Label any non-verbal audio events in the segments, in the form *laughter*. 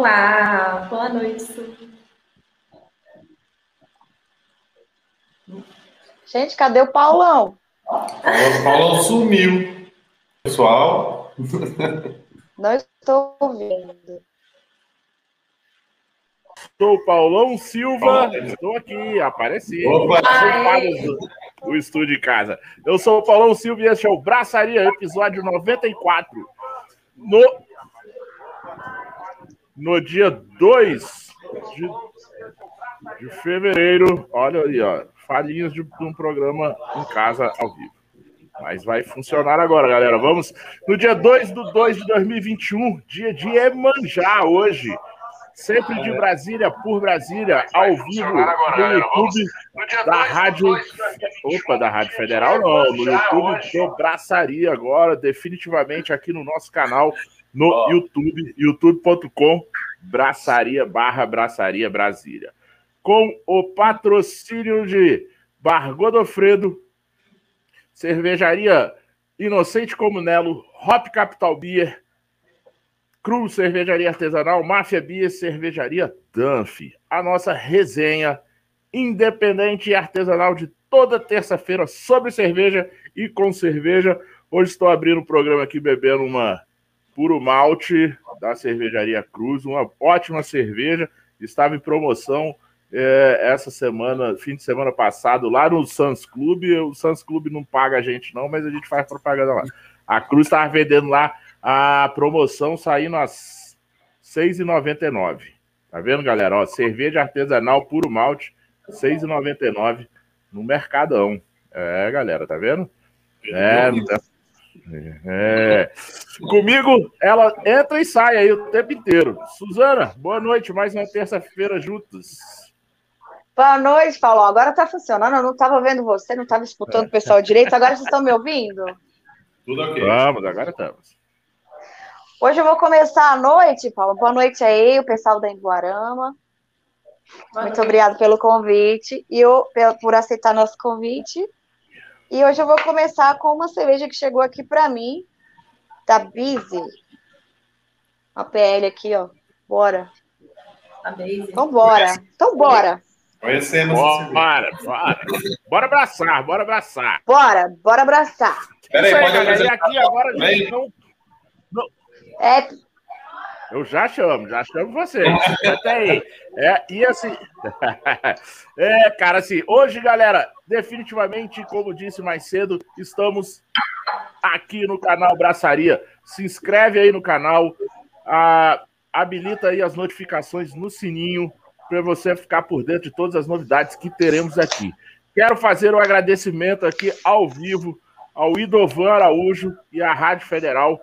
Olá, boa noite. Gente, cadê o Paulão? O Paulão sumiu. Pessoal. Não estou ouvindo. Sou o Paulão Silva, estou aqui, apareci. Opa. Do estúdio de casa. Eu sou o Paulão Silva e este é o Braçaria, episódio 94. No, no dia 2 de, de fevereiro, olha aí, ó, falhinhas de, de um programa em casa ao vivo. Mas vai funcionar agora, galera. Vamos no dia 2 do 2 de 2021, dia de Emanjá hoje. Sempre de Brasília por Brasília, ao vivo no YouTube da Rádio. Opa, da Rádio Federal não, no YouTube do Braçaria agora, definitivamente aqui no nosso canal no YouTube, youtube.com braçaria barra braçaria Brasília. Com o patrocínio de Bar Godofredo, Cervejaria Inocente Comunelo, Hop Capital Beer, Cruz Cervejaria Artesanal, Máfia Beer, Cervejaria Danf. A nossa resenha independente e artesanal de toda terça-feira sobre cerveja e com cerveja. Hoje estou abrindo o programa aqui bebendo uma puro malte da Cervejaria Cruz, uma ótima cerveja. Estava em promoção é, essa semana, fim de semana passado, lá no Sans Clube. O Sans Clube não paga a gente, não, mas a gente faz propaganda lá. A Cruz estava vendendo lá a promoção saindo às R$ 6,99. Tá vendo, galera? Ó, cerveja artesanal puro malte, R$ 6,99 no Mercadão. É, galera, tá vendo? É, é. Comigo, ela entra e sai aí o tempo inteiro. Suzana, boa noite, mais uma terça-feira juntos. Boa noite, Paulo. Agora tá funcionando. Eu não estava vendo você, não estava escutando o pessoal direito. Agora vocês estão me ouvindo? Tudo ok. Vamos, agora estamos. Hoje eu vou começar a noite, Paulo. Boa noite aí, o pessoal da Emboarama. Muito obrigado pelo convite e eu, por aceitar nosso convite. E hoje eu vou começar com uma cerveja que chegou aqui para mim, da Busy. Uma PL aqui, ó. Bora. A Daisy. Então bora. Então bora. Conhecemos. Bora, bora. Bora abraçar, bora abraçar. Bora, bora abraçar. Peraí, pode galera. E apresentar aqui agora, gente, não, É, Eu já chamo, já chamo vocês. Até aí. É, e assim. *laughs* é, cara, assim, hoje, galera, definitivamente, como disse mais cedo, estamos aqui no canal Braçaria. Se inscreve aí no canal, ah, habilita aí as notificações no sininho para você ficar por dentro de todas as novidades que teremos aqui. Quero fazer um agradecimento aqui ao vivo ao Idovan Araújo e à Rádio Federal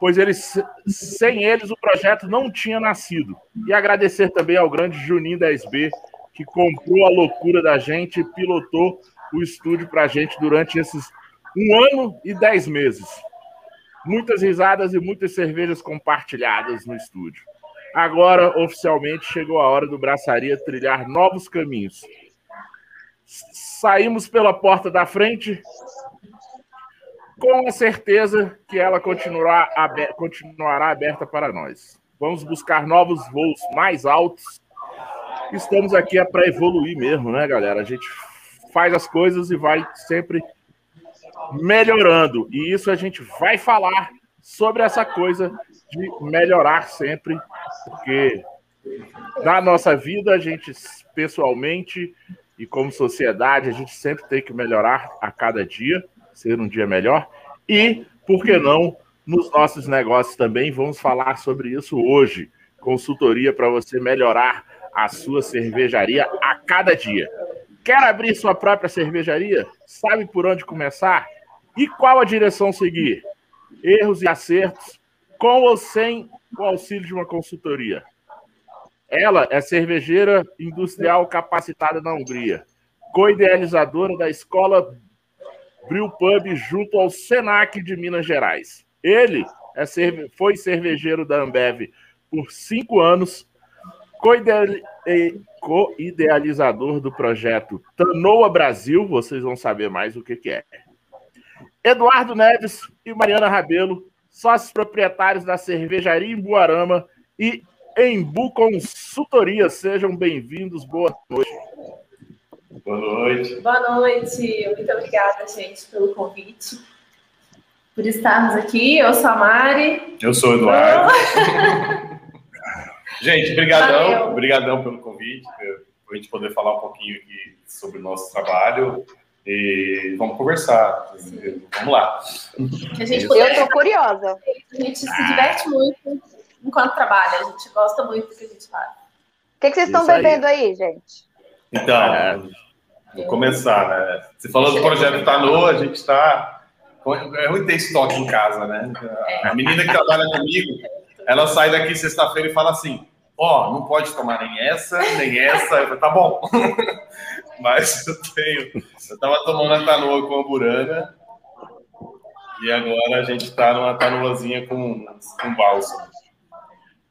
pois eles, sem eles o projeto não tinha nascido. E agradecer também ao grande Juninho da SB, que comprou a loucura da gente e pilotou o estúdio para a gente durante esses um ano e dez meses. Muitas risadas e muitas cervejas compartilhadas no estúdio. Agora, oficialmente, chegou a hora do Braçaria trilhar novos caminhos. Saímos pela porta da frente com a certeza que ela continuará, abe- continuará aberta para nós. Vamos buscar novos voos mais altos. Estamos aqui é para evoluir mesmo, né, galera? A gente faz as coisas e vai sempre melhorando. E isso a gente vai falar sobre essa coisa de melhorar sempre, porque na nossa vida a gente pessoalmente e como sociedade a gente sempre tem que melhorar a cada dia, ser um dia melhor. E, por que não, nos nossos negócios também, vamos falar sobre isso hoje. Consultoria para você melhorar a sua cervejaria a cada dia. Quer abrir sua própria cervejaria? Sabe por onde começar? E qual a direção seguir? Erros e acertos, com ou sem o auxílio de uma consultoria. Ela é cervejeira industrial capacitada na Hungria, co-idealizadora da escola Brew Pub junto ao Senac de Minas Gerais. Ele é cerve- foi cervejeiro da Ambev por cinco anos, co-ideali- co-idealizador do projeto Tanoa Brasil, vocês vão saber mais o que, que é. Eduardo Neves e Mariana Rabelo, sócios proprietários da cervejaria em Buarama e Embu Consultoria. Sejam bem-vindos, boa noite. Boa noite. Boa noite, muito obrigada, gente, pelo convite, por estarmos aqui. Eu sou a Mari. Eu sou o Eduardo. *laughs* gente, brigadão, Valeu. brigadão pelo convite, para a gente poder falar um pouquinho aqui sobre o nosso trabalho e vamos conversar. Vamos lá. Que a gente Eu tô curiosa. a gente se diverte muito enquanto trabalha, a gente gosta muito do que a gente faz. O que, que vocês estão Isso aí. bebendo aí, gente? Então, É. vou começar, né? Você falou do projeto Tanô, a gente está. É ruim ter estoque em casa, né? A menina que trabalha comigo, ela sai daqui sexta-feira e fala assim: Ó, não pode tomar nem essa, nem essa. Eu falei, tá bom. *laughs* Mas eu tenho. Eu tava tomando a Tanoa com a Burana. E agora a gente tá numa Tanoazinha com, com bálsamo.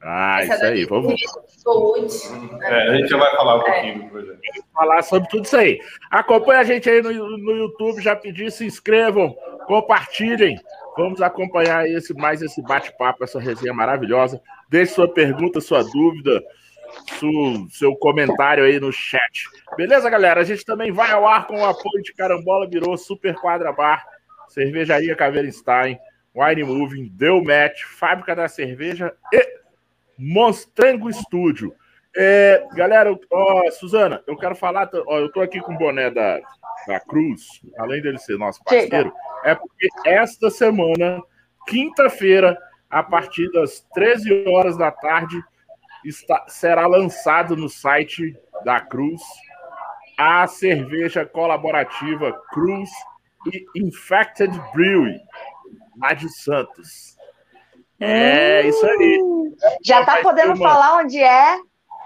Ah, Essa isso aí. daqui Vamos Saúde. É, a gente já vai falar um pouquinho do projeto. falar sobre tudo isso aí. Acompanhe a gente aí no, no YouTube, já pedi, se inscrevam, compartilhem. Vamos acompanhar esse mais esse bate-papo, essa resenha maravilhosa. Deixe sua pergunta, sua dúvida, su- seu comentário aí no chat. Beleza, galera? A gente também vai ao ar com o apoio de Carambola Virou, Super Quadra Bar, Cervejaria Caveirenstein, Wine Moving, Deu Match, Fábrica da Cerveja e Monstrango Estúdio. É, galera, ó, Suzana, eu quero falar. Ó, eu tô aqui com o boné da, da Cruz, além dele ser nosso parceiro, é porque esta semana, quinta-feira, a partir das 13 horas da tarde, está, será lançado no site da Cruz a cerveja colaborativa Cruz e Infected Brewery, lá de Santos. É isso aí. Já tá podendo uma- falar onde é?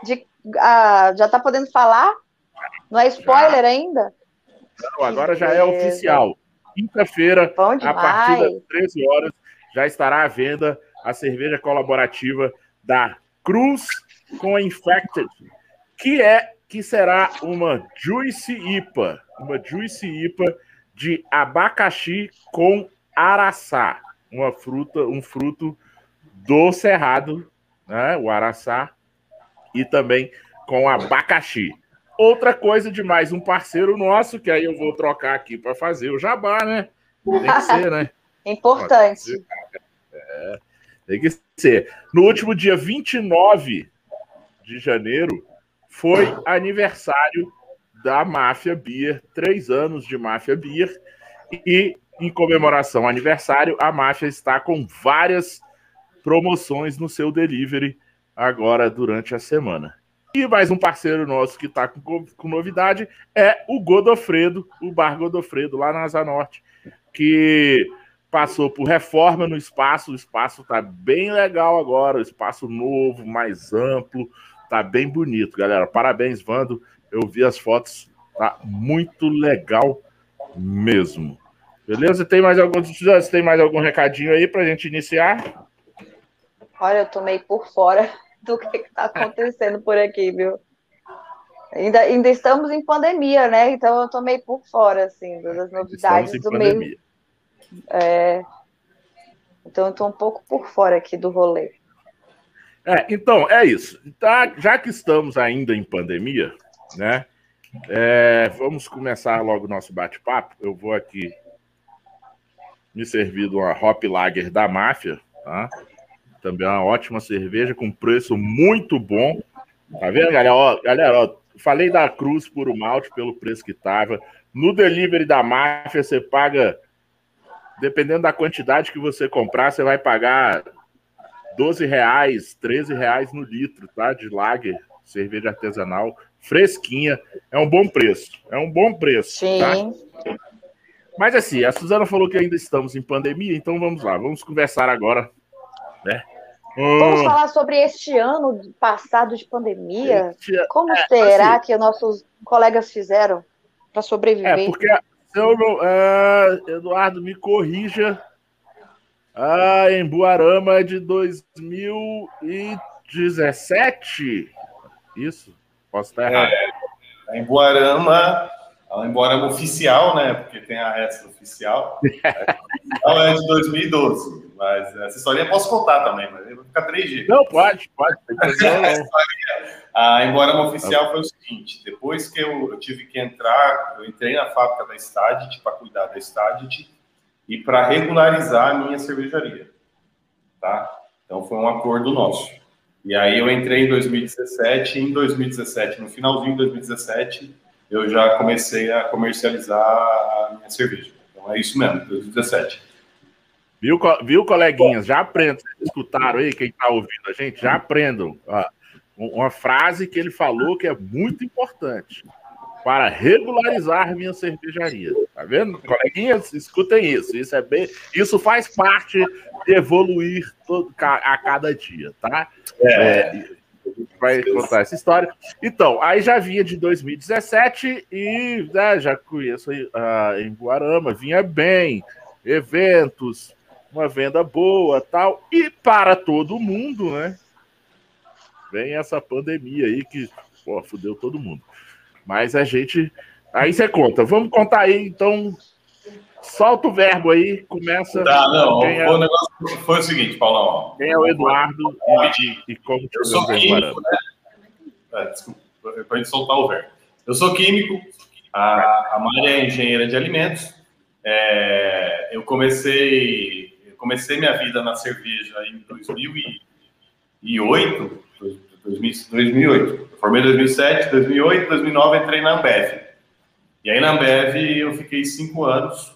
De, ah, já tá podendo falar? Não é spoiler ainda? Não, agora já é oficial. Quinta-feira, a partir das demais. 13 horas, já estará à venda a cerveja colaborativa da Cruz com a Infected, que é que será uma Juicy IPA, uma Juicy IPA de abacaxi com araçá, uma fruta, um fruto do cerrado, né, o araçá, e também com abacaxi. Outra coisa de mais um parceiro nosso, que aí eu vou trocar aqui para fazer o jabá, né? Tem que ser, né? *laughs* Importante. Tem que ser. No último dia 29 de janeiro, foi aniversário da Máfia Beer, três anos de Máfia Beer, e em comemoração ao aniversário, a Máfia está com várias promoções no seu delivery agora durante a semana. E mais um parceiro nosso que está com, com novidade é o Godofredo, o Bar Godofredo, lá na Asa Norte, que passou por reforma no espaço. O espaço está bem legal agora, o espaço novo, mais amplo, tá bem bonito, galera. Parabéns, Vando. Eu vi as fotos, tá muito legal mesmo. Beleza? Tem mais algum, tem mais algum recadinho aí pra gente iniciar? Olha, eu tô meio por fora *laughs* do que, que tá acontecendo por aqui, viu? Ainda, ainda estamos em pandemia, né? Então eu tô meio por fora, assim, das novidades Estamos em do meio. pandemia. É... Então eu tô um pouco por fora aqui do rolê. É, então, é isso. Tá, já que estamos ainda em pandemia, né? é, vamos começar logo o nosso bate-papo. Eu vou aqui me servir de uma Hop Lager da Máfia, tá? Também é uma ótima cerveja com preço muito bom. Tá vendo, galera? Ó, galera, ó, falei da Cruz Puro Malte pelo preço que tava. No delivery da Máfia, você paga, dependendo da quantidade que você comprar, você vai pagar 12 reais, 13 reais no litro, tá? De lager, cerveja artesanal, fresquinha. É um bom preço. É um bom preço, Sim. tá? Mas assim, a Suzana falou que ainda estamos em pandemia, então vamos lá, vamos conversar agora, né? Vamos Hum, falar sobre este ano passado de pandemia. este- Como É, será assim- que nossos colegas fizeram para sobreviver? É, porque eu não, ah, Eduardo, me corrija. Ah, em Buarama é de 2017. Isso? Posso estar errado. A Emboarama, a Emboarama oficial, né? Porque tem a essa oficial. Ela *laughs* é de 2012, Mas essa história eu posso contar também, mas eu vou ficar três dias. Não, pode, pode. a *laughs* Emborama Oficial foi o seguinte: depois que eu, eu, tive que entrar, eu entrei na fábrica da Stadit para cuidar da Stadit e para regularizar a minha cervejaria. Tá? Então foi um acordo nosso. E aí eu entrei em 2017, e em 2017, no finalzinho de 2017, eu já comecei a comercializar a minha cerveja. Então é isso mesmo, 2017. Viu, viu coleguinhas? Já aprendam. Escutaram aí quem está ouvindo a gente? Já aprendam. uma frase que ele falou que é muito importante para regularizar minha cervejaria. Tá vendo? Coleguinhas, escutem isso. Isso é bem, isso faz parte de evoluir todo, a cada dia, tá? É. é vai contar essa história. Então, aí já vinha de 2017 e né, já conheço uh, em Guarama, vinha bem, eventos, uma venda boa tal. E para todo mundo, né? Vem essa pandemia aí que pô, fudeu todo mundo. Mas a gente. Aí você conta. Vamos contar aí, então. Solta o verbo aí, começa. Tá, não. É... O negócio foi o seguinte, Paulão. Quem é o Eduardo e, e como Eu sou químico, né? É, desculpa, para gente soltar o verbo. Eu sou químico, a, a Maria é engenheira de alimentos. É, eu comecei comecei minha vida na cerveja em 2008, 2008. Eu formei em 2007, 2008, 2009 entrei na Ambev. E aí na Ambev eu fiquei cinco anos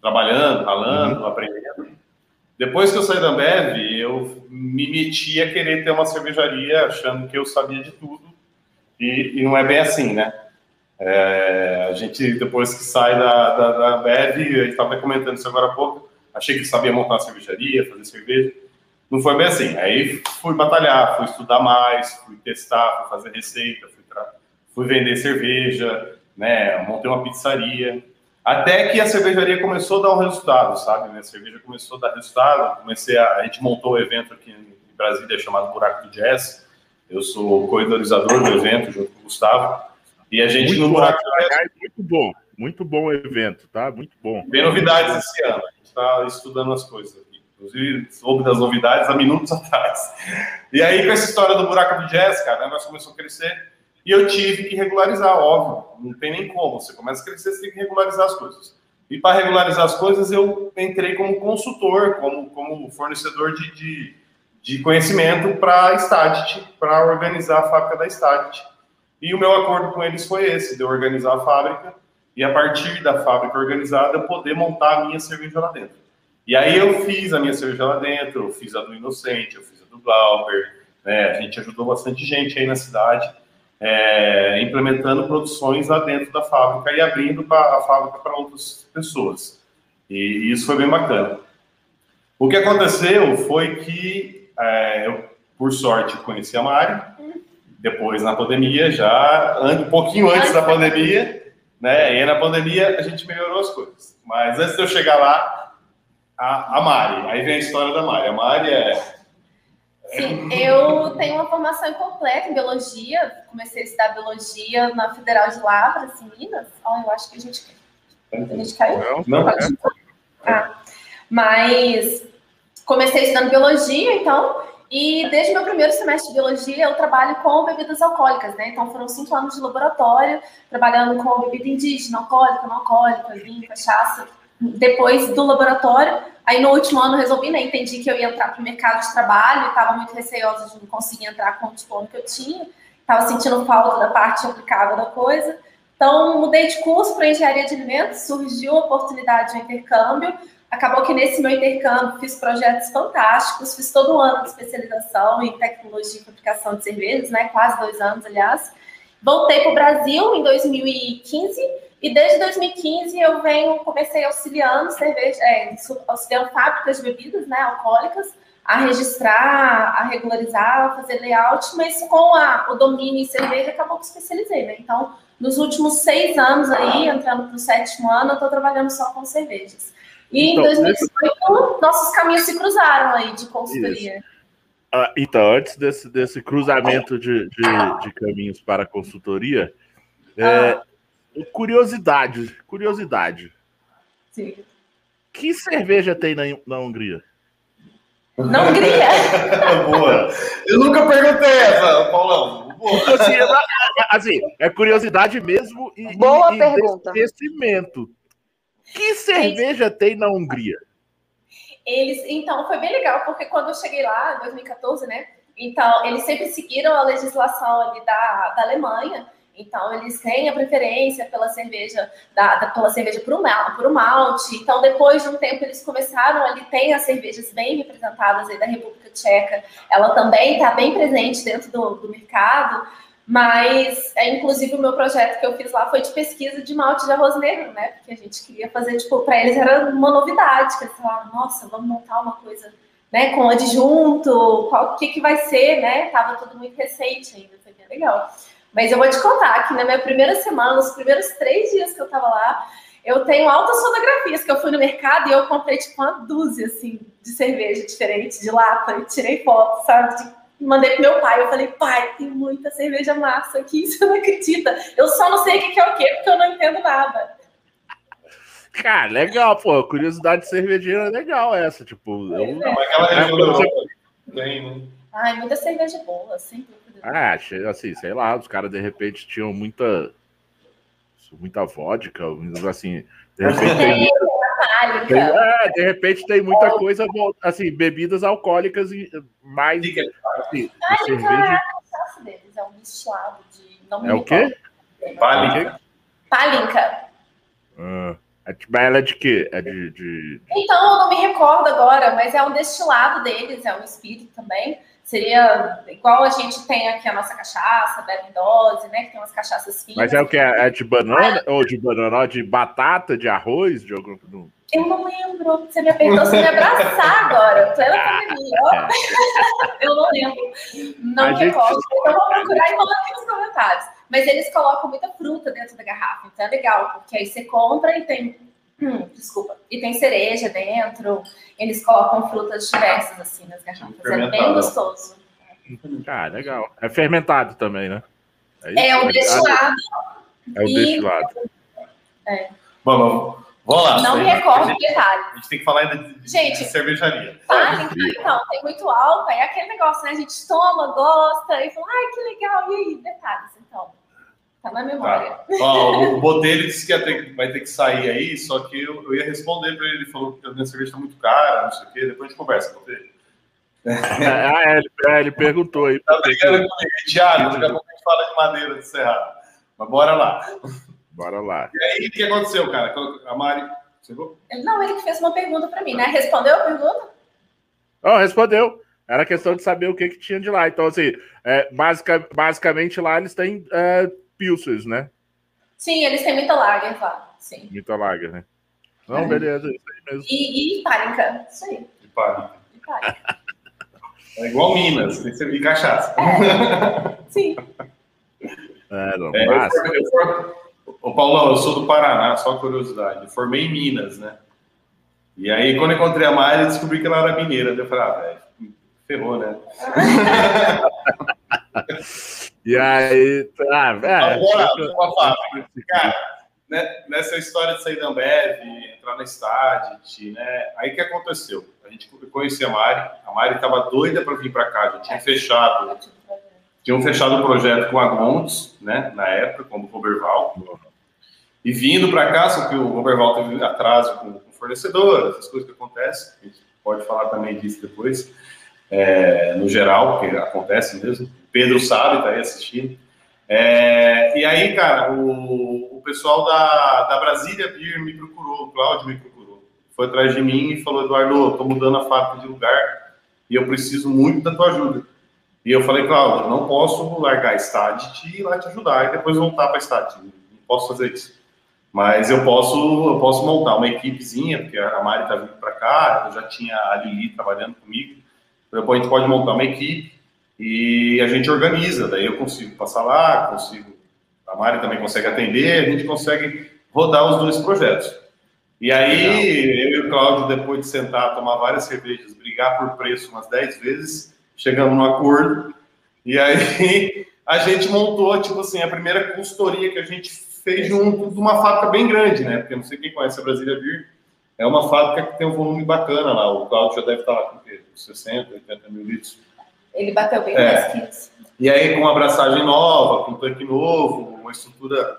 trabalhando, ralando, uhum. aprendendo. Depois que eu saí da Ambev, eu me meti a querer ter uma cervejaria, achando que eu sabia de tudo. E, e não é bem assim, né? É, a gente, depois que sai da, da, da Ambev, a gente estava comentando isso agora há pouco, achei que sabia montar uma cervejaria, fazer cerveja. Não foi bem assim. Aí fui batalhar, fui estudar mais, fui testar, fui fazer receita, fui, fui vender cerveja, né? Montei uma pizzaria. Até que a cervejaria começou a dar um resultado, sabe? A cerveja começou a dar resultado. Comecei a, a gente montou um evento aqui em Brasília chamado Buraco do Jazz. Eu sou o co-organizador do evento junto com o Gustavo. E a gente muito no Buraco do Jazz. Muito bom, muito bom o evento, tá? Muito bom. Tem novidades esse ano está estudando as coisas aqui. Inclusive, soube das novidades há minutos *laughs* atrás. E aí, com essa história do buraco do jazz, cara, o negócio começou a crescer e eu tive que regularizar, óbvio. Não tem nem como. Você começa a crescer, você tem que regularizar as coisas. E para regularizar as coisas, eu entrei como consultor, como, como fornecedor de, de, de conhecimento para a Stadit, para organizar a fábrica da Stadit. E o meu acordo com eles foi esse, de organizar a fábrica e a partir da fábrica organizada poder montar a minha cerveja lá dentro. E aí eu fiz a minha cerveja lá dentro, eu fiz a do Inocente, eu fiz a do Glauber, né? A gente ajudou bastante gente aí na cidade, é, implementando produções lá dentro da fábrica e abrindo pra, a fábrica para outras pessoas. E, e, isso foi bem bacana. O que aconteceu foi que é, eu, por sorte, conheci a Mari, depois na pandemia, já um pouquinho antes da pandemia, né? E na pandemia a gente melhorou as coisas. Mas antes de eu chegar lá, a, a Mari. Aí vem a história da Mari. A Mari é. Sim, eu tenho uma formação incompleta em biologia. Comecei a estudar biologia na Federal de Lavras, em Minas. Oh, eu acho que a gente, a gente caiu. Não, não. É. Ah, mas comecei estudando biologia, então, e desde meu primeiro semestre de biologia, eu trabalho com bebidas alcoólicas, né? Então foram cinco anos de laboratório, trabalhando com bebida indígena, alcoólica, não alcoólica, vinho, cachaça. Depois do laboratório, aí no último ano resolvi, né? Entendi que eu ia entrar para o mercado de trabalho, estava muito receosa de não conseguir entrar com o diploma que eu tinha, estava sentindo falta da parte aplicável da coisa. Então, mudei de curso para engenharia de alimentos, surgiu a oportunidade de intercâmbio. Acabou que nesse meu intercâmbio fiz projetos fantásticos, fiz todo um ano de especialização em tecnologia e fabricação de cervejas, né? Quase dois anos, aliás. Voltei para o Brasil em 2015 e desde 2015 eu venho, comecei auxiliando cerveja, é, auxiliando fábricas de bebidas, né, alcoólicas, a registrar, a regularizar, a fazer layout, mas com a, o domínio em cerveja acabou que especializei, né? Então, nos últimos seis anos aí, entrando para o sétimo ano, eu estou trabalhando só com cervejas. E então, em 2018, nossos caminhos se cruzaram aí de consultoria. Ah, então, antes desse, desse cruzamento de, de, de caminhos para a consultoria, é, ah. curiosidade, curiosidade. Sim. Que cerveja tem na, na Hungria? Na Hungria? *laughs* Boa. Eu nunca perguntei essa, Paulão. Boa. Assim, é, assim, é curiosidade mesmo e, Boa e, pergunta. e conhecimento. Que cerveja tem na Hungria? Eles, então, foi bem legal, porque quando eu cheguei lá, em 2014, né? Então, eles sempre seguiram a legislação ali da, da Alemanha. Então, eles têm a preferência pela cerveja, da, da, pela cerveja por um, por um malte. Então, depois de um tempo, eles começaram ali, tem as cervejas bem representadas aí da República Tcheca. Ela também está bem presente dentro do, do mercado. Mas, é, inclusive, o meu projeto que eu fiz lá foi de pesquisa de malte de arroz negro, né? Porque a gente queria fazer, tipo, para eles era uma novidade, que eles falaram, nossa, vamos montar uma coisa, né, com adjunto, qual que que vai ser, né? Tava tudo muito recente ainda, foi bem legal. Mas eu vou te contar que na minha primeira semana, nos primeiros três dias que eu tava lá, eu tenho altas fotografias que eu fui no mercado e eu comprei, tipo, uma dúzia, assim, de cerveja diferente, de lata, e tirei foto, sabe, de mandei pro meu pai. Eu falei, pai, tem muita cerveja massa aqui, *laughs* você não acredita. Eu só não sei o que é o quê, porque eu não entendo nada. Cara, legal, pô. Curiosidade cervejeira é legal essa. Tipo, eu, Não, mas aquela região da Europa tem, né? Ai, muita cerveja boa, sem dúvida. Ah, achei assim, sei lá, os caras de repente tinham muita. muita vodka, assim. De repente metálica. é, de repente tem muita coisa, assim, bebidas alcoólicas e mais assim, Ai, cerveja. cara, a cachaça deles é um destilado de. Não me É o quê? recordo. Pálica. Palinka. Ah, é, ela é de quê? É de. de- Então, eu não me recordo agora, mas é um destilado deles, é um espírito também. Seria igual a gente tem aqui a nossa cachaça, bebe em dose, né? Que tem umas cachaças finas. Mas é o que? É de banana? Ou de banana? De batata, de arroz? De algum. Eu não lembro. Você me apertou, você me abraçar agora. Plena pandemia. ó. *laughs* Eu não lembro. Não A me gente- recordo. Então, vou procurar e colocar aqui nos comentários. Mas eles colocam muita fruta dentro da garrafa. Então, é legal, porque aí você compra e tem. Hum, desculpa. E tem cereja dentro. Eles colocam frutas diversas, assim, nas garrafas. É bem gostoso. Ah, legal. É fermentado também, né? isso? É o destilado. É o e- destilado. Vamos, vamos lá. Não me recordo A o gente, detalhe. a gente tem que falar ainda de, de- Gente. de cervejaria. Ah, então, tem muito álcool, é aquele negócio, né? A gente toma, gosta, e fala, ai, que legal, e aí? Detalhes, então. Tá na memória. Tá. Ó, o Botelho disse que ia ter- vai ter que sair aí, só que eu, eu ia responder para ele. Ele falou que a minha cerveja está muito cara, não sei o quê. Depois a gente conversa, Botelho. *laughs* Ah, é, ele, é, ele perguntou aí. Tá brigando comigo. Thiago, daqui a pouco a gente fala de madeira de Cerrado. Mas bora lá. Bora lá. E aí, o que aconteceu, cara? A Mari. Chegou? Ele- Não, ele que fez uma pergunta pra mim, né? Respondeu a pergunta? Oh, respondeu. Era questão de saber o que, que tinha de lá. Então, assim, é, basica- basicamente lá eles têm é, pilsers, né? Sim, eles têm muita lager lá, sim. Muita lager, né? Não, É. beleza, isso aí mesmo. E, e pálica, isso aí, e pálica. É igual Minas, tem que servir cachaça. Sim. É, não, É, eu formei- eu formei- Ô, Paulão, eu sou do Paraná, só curiosidade. Eu formei em Minas, né? E aí, quando eu encontrei a Mari, eu descobri que ela era mineira. Eu falei, ah, velho, ferrou, né? *laughs* E aí, tá, é, Agora, uma fábrica. Cara, né, nessa história de sair da Ambev, entrar na Stadit, né? Aí o que aconteceu? A gente conhecia a Mari, a Mari estava doida para vir para cá, gente tinha fechado, tinham fechado o projeto com a Gonds, né? Na época, como o Roberval. E vindo para cá, só que o Roberval teve atraso com o fornecedor, essas coisas que acontecem, a gente pode falar também disso depois, é, no geral, que acontece mesmo. Pedro sabe, tá aí assistindo. É, e aí, cara, o, o pessoal da, da Brasília Beer me procurou, o Cláudio me procurou. Foi atrás de mim e falou, Eduardo, tô mudando a fábrica de lugar e eu preciso muito da tua ajuda. E eu falei, Cláudio, não posso largar a Stadit e ir lá te ajudar e depois voltar para a Stadit. Não posso fazer isso. Mas eu posso, eu posso montar uma equipezinha, porque a Mari tá vindo para cá, eu já tinha a Lili trabalhando comigo. Depois a gente pode montar uma equipe e a gente organiza. Daí eu consigo passar lá, consigo. A Mari também consegue atender, a gente consegue rodar os dois projetos. E aí, eu e o Cláudio, depois de sentar, tomar várias cervejas, brigar por preço umas 10 vezes, chegamos num acordo. E aí, *laughs* a gente montou, tipo assim, a primeira consultoria que a gente fez junto de uma fábrica bem grande, né? Porque não sei quem conhece a Brasília Beer, é uma fábrica que tem um volume bacana lá. O Claudio já deve estar lá com 60, 80 mil litros. Ele bateu bem é. 10 quilos. E aí, com uma abraçagem nova, com um tanque novo, uma estrutura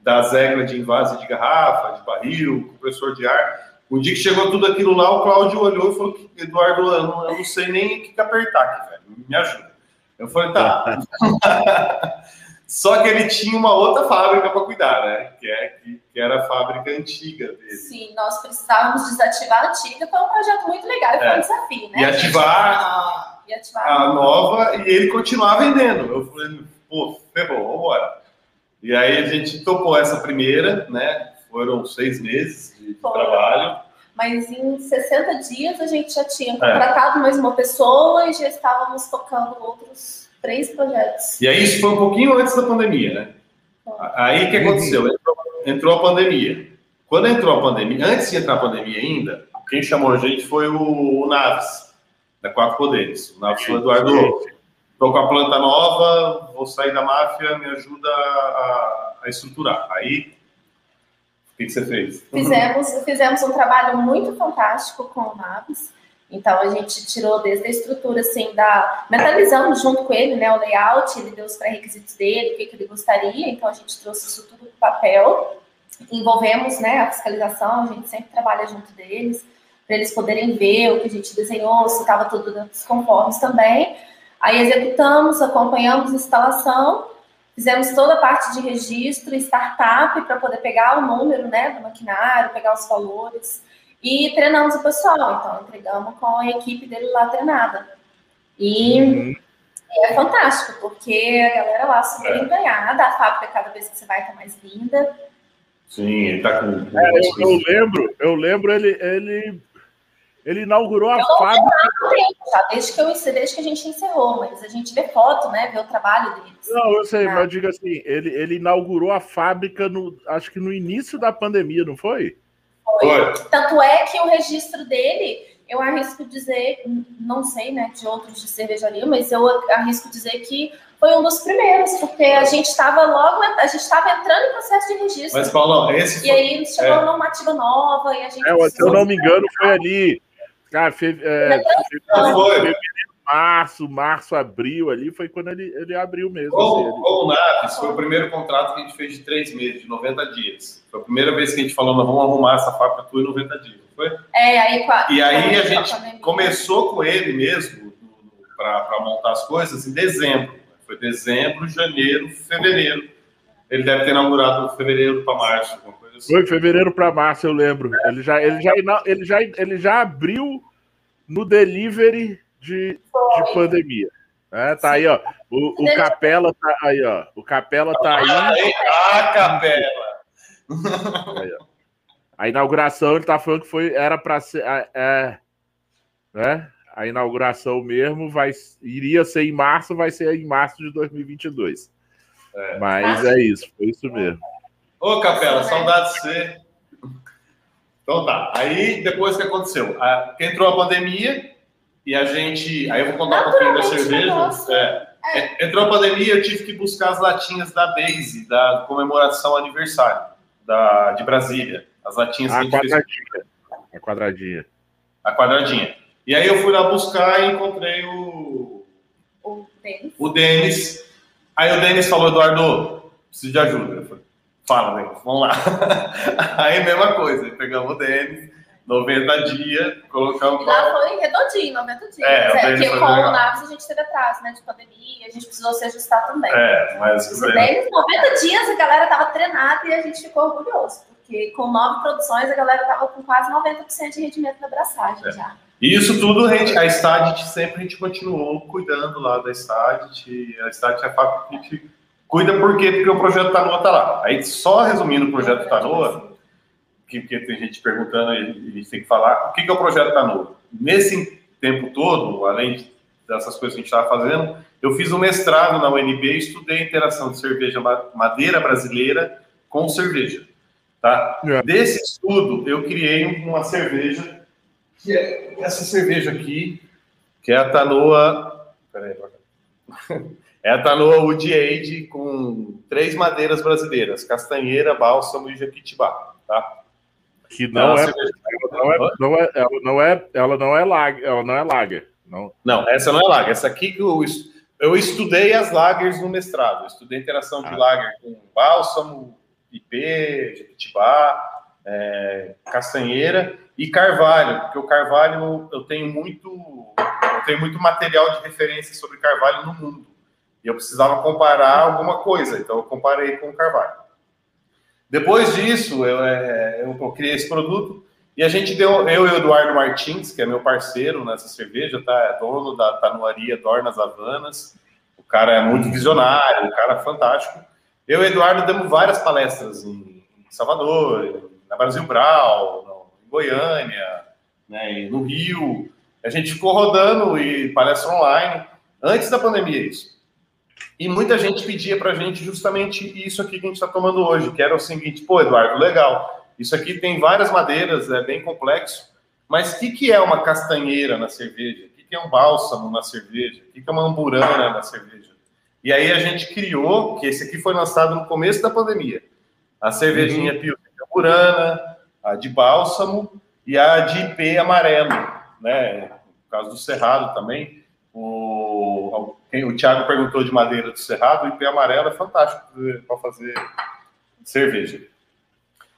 das regras de invase de garrafa, de barril, compressor de ar. O dia que chegou tudo aquilo lá, o Cláudio olhou e falou: Eduardo, eu não, eu não sei nem o que apertar aqui, velho. Me ajuda. Eu falei: tá. *laughs* Só que ele tinha uma outra fábrica para cuidar, né? Que, é, que, que, era a fábrica antiga dele. Sim, nós precisávamos desativar a antiga, foi um projeto muito legal, foi é. um desafio, né? E ativar, e a nova, e ele continuar vendendo. Eu falei, pô, ferrou, vambora. E aí a gente topou essa primeira, né? Foram seis meses de Foi. trabalho. Mas em 60 dias a gente já tinha é. contratado é. mais uma pessoa e já estávamos tocando outros três projetos. E aí isso foi um pouquinho antes da pandemia, né? Aí o que aconteceu? Entrou, entrou, a pandemia. Quando entrou a pandemia, antes de entrar a pandemia ainda, quem chamou a gente foi o, o Naves, da Quatro Poderes. O o Eduardo. Estou com a planta nova, vou sair da máfia, me ajuda a, a estruturar. Aí o que, que você fez? Fizemos, fizemos um trabalho muito fantástico com o Naves. Então a gente tirou desde a estrutura assim da mentalizamos junto com ele, né, o layout, ele deu os pré-requisitos dele, o que, que ele gostaria. Então a gente trouxe isso tudo no papel, envolvemos, né, a fiscalização, a gente sempre trabalha junto deles para eles poderem ver o que a gente desenhou, se estava tudo dentro dos conformes também. Aí executamos, acompanhamos a instalação, fizemos toda a parte de registro, startup, para poder pegar o número né, do maquinário, pegar os valores e treinamos o pessoal. Então, entregamos com a equipe dele lá treinada. E, uhum. é fantástico, porque a galera lá super é. empenhada, a fábrica, cada vez que você vai, tá mais linda. Sim, ele tá com. É, eu, eu, lembro, eu lembro, ele, ele, ele inaugurou a eu fábrica. Já, desde, que eu, desde que a gente encerrou, mas a gente vê foto, né? Vê o trabalho deles. Não, eu sei, ah. mas eu digo assim, ele, ele inaugurou a fábrica no, acho que no início da pandemia, não foi? Foi. Tanto é que o registro dele, eu arrisco dizer, não sei, né, de outros de cervejaria, mas eu arrisco dizer que foi um dos primeiros, porque a gente estava logo, a gente estava entrando em processo de registro. Mas, Paulo, esse foi... E aí chegou é. uma normativa nova e a gente. É, se eu não me engano, foi ali. Cara, fe... é, fevereiro, março, março, abril ali, foi quando ele, ele abriu mesmo. Com, assim, com o Naves, foi o primeiro contrato que a gente fez de três meses, de 90 dias. Foi a primeira vez que a gente falou, nós vamos arrumar essa fábrica tua em 90 dias, não foi? É, aí E aí a gente começou com ele mesmo para montar as coisas em dezembro. Foi dezembro, janeiro, fevereiro. Ele deve ter inaugurado fevereiro para março, alguma. Foi fevereiro para março, eu lembro. Ele já, ele já, ele já, ele já abriu no delivery de, de pandemia. É, tá aí, ó. O, o Capela tá aí, ó. O Capela tá aí. Ah, Capela! Aí, a inauguração, ele tá falando que foi, era para ser. É, né? A inauguração mesmo vai, iria ser em março, vai ser em março de 2022. É. Mas é isso, foi isso mesmo. Ô, Capela, saudade de você. Então tá. Aí, depois que aconteceu? A, entrou a pandemia e a gente. Aí eu vou contar um pouquinho da cerveja. É. É. Entrou a pandemia, eu tive que buscar as latinhas da Daisy, da comemoração aniversário da, de Brasília. As latinhas a que a gente quadradinha. fez. A quadradinha. A quadradinha. E aí eu fui lá buscar e encontrei o. O Denis. O Denis. Aí o Denis falou, Eduardo, preciso de ajuda. Eu falei, fala, Denis, vamos lá. *laughs* aí mesma coisa, pegamos o Denis 90 dias, colocamos. Lá foi redondinho, 90 dias. É, é porque com o Naves a gente teve atraso, né? De pandemia, a gente precisou se ajustar também. É, mas. Os 90 dias a galera tava treinada e a gente ficou orgulhoso, porque com nove produções a galera tava com quase 90% de rendimento na abraçagem é. já. E isso tudo, a, gente, a Stadit sempre a gente continuou cuidando lá da Stadit. A Stadit é a fábrica que a gente cuida por quê? Porque o projeto Tanoa tá lá. Aí, só resumindo o projeto Tanoa, que, que tem gente perguntando e a gente tem que falar, o que, que é o projeto Tanoa? Nesse tempo todo, além dessas coisas que a gente estava fazendo, eu fiz um mestrado na UNB e estudei a interação de cerveja madeira brasileira com cerveja. Tá? É. Desse estudo, eu criei uma cerveja, que é essa cerveja aqui, que é a Tanoa. Peraí, *laughs* é a Tanoa Wood Age com três madeiras brasileiras: castanheira, bálsamo e jequitibá. Tá? Que não é, não é, não é, ela não é, ela não é lager, ela não é lager. Não. não, essa não é lager. Essa aqui que eu, eu estudei as lagers no mestrado. Eu estudei interação de ah. lager com bálsamo, IP, jequitibá, é, castanheira e carvalho, porque o carvalho eu tenho muito, eu tenho muito material de referência sobre carvalho no mundo. E eu precisava comparar alguma coisa, então eu comparei com o carvalho. Depois disso, eu, é, eu criei esse produto e a gente deu, eu e o Eduardo Martins, que é meu parceiro nessa cerveja, tá? É dono da tanuaria Dornas Havanas. O cara é muito visionário, o cara é fantástico. Eu e o Eduardo demos várias palestras em Salvador, na Brasil Brau, em Goiânia, né, no Rio. A gente ficou rodando e palestra online antes da pandemia isso. E muita gente pedia para a gente justamente isso aqui que a gente está tomando hoje, que era o seguinte, pô, Eduardo, legal, isso aqui tem várias madeiras, é bem complexo, mas o que, que é uma castanheira na cerveja? O que, que é um bálsamo na cerveja? O que, que é uma amburana na cerveja? E aí a gente criou, que esse aqui foi lançado no começo da pandemia, a cervejinha uhum. Pilsen de amburana, a de bálsamo e a de IP amarelo, né? No caso do Cerrado também, o, Thiago perguntou de madeira do Cerrado, o IP amarelo é fantástico para fazer cerveja.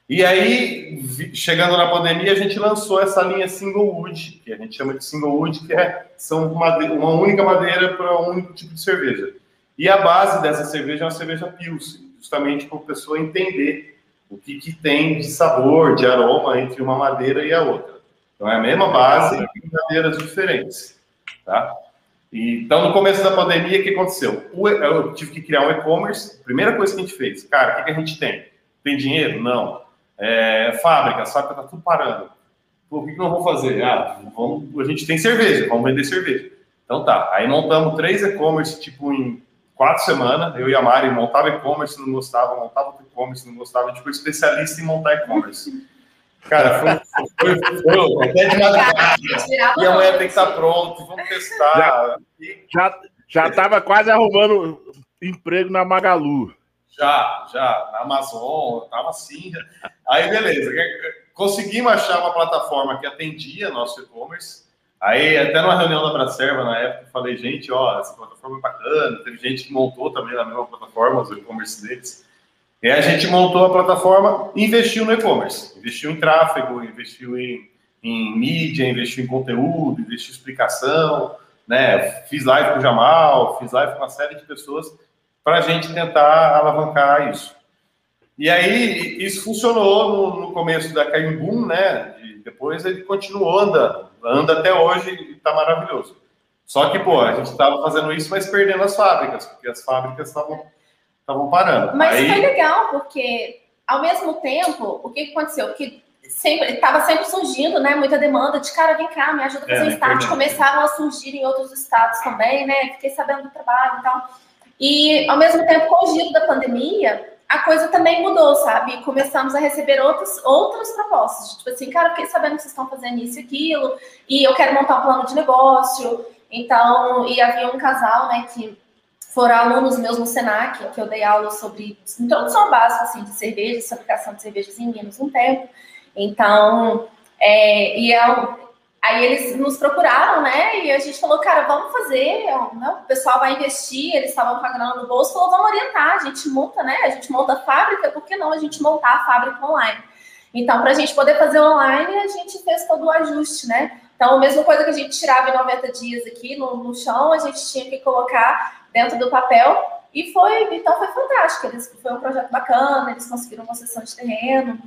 E aí, chegando na pandemia, a gente lançou essa linha single wood, que a gente chama de single wood, que é, são madeira, uma única madeira para um único tipo de cerveja. E a base dessa cerveja é uma cerveja Pilsen, justamente para a pessoa entender o que, que tem de sabor, de aroma entre uma madeira e a outra. Então é a mesma base em madeiras diferentes, tá? Então, no começo da pandemia, o que aconteceu? Eu tive que criar um e-commerce. Primeira coisa que a gente fez, cara, o que, a gente tem? Tem dinheiro? Não. É, fábrica, sabe que tá tudo parando. Por que, que não vou fazer? Ah, vamos, a gente tem cerveja, vamos vender cerveja. Então tá. Aí montamos três e-commerce, tipo, em quatro semanas. Eu e a Mari montava e-commerce, não gostava, montava e-commerce, não gostava. A gente foi especialista em montar e-commerce. Cara, foi, foi, foi, foi até de madrugada. E amanhã tem que estar pronto, vamos testar. Já, já estava quase arrumando emprego na Magalu. Já, já, na Amazon, tava assim. Aí, beleza. Conseguimos achar uma plataforma que atendia nosso e-commerce. Aí, até numa reunião da Bracerva, na época, eu falei, gente, ó, essa plataforma é bacana. Teve gente que montou também na mesma plataforma, os e-commerce deles. E aí a gente montou a plataforma e investiu no e-commerce. Investiu em tráfego, investiu em, em mídia, investiu em conteúdo, investiu em explicação, né? Fiz live com o Jamal, fiz live com uma série de pessoas para a gente tentar alavancar isso. E aí isso funcionou no, no começo da Caimbum, né? E depois ele continuou andando, anda até hoje e está maravilhoso. Só que, pô, a gente estava fazendo isso, mas perdendo as fábricas, porque as fábricas estavam estavam parando. Mas Aí... foi legal, porque ao mesmo tempo, o que aconteceu? Que sempre estava sempre surgindo, né? Muita demanda de cara, vem cá, me ajuda a fazer é, um start. Começaram a surgir em outros estados também, né? Fiquei sabendo do trabalho e tal. E ao mesmo tempo, com o giro da pandemia, a coisa também mudou, sabe? Começamos a receber outros, outras propostas. Tipo assim, cara, fiquei sabendo que vocês estão fazendo isso e aquilo, e eu quero montar um plano de negócio. Então, e havia um casal, né, que foram alunos meus no Senac, que eu dei aula sobre introdução básica assim, de cerveja, fabricação de cervejas em Minas um tempo. Então, é, e eu, aí eles nos procuraram, né? E a gente falou, cara, vamos fazer, né, o pessoal vai investir, eles estavam pagando no bolso, falou, vamos orientar, a gente monta, né? A gente monta a fábrica, por que não a gente montar a fábrica online? Então, para a gente poder fazer online, a gente fez todo o ajuste, né? Então, a mesma coisa que a gente tirava em 90 dias aqui no, no chão, a gente tinha que colocar dentro do papel. E foi, então foi fantástico. Eles, foi um projeto bacana, eles conseguiram uma sessão de terreno.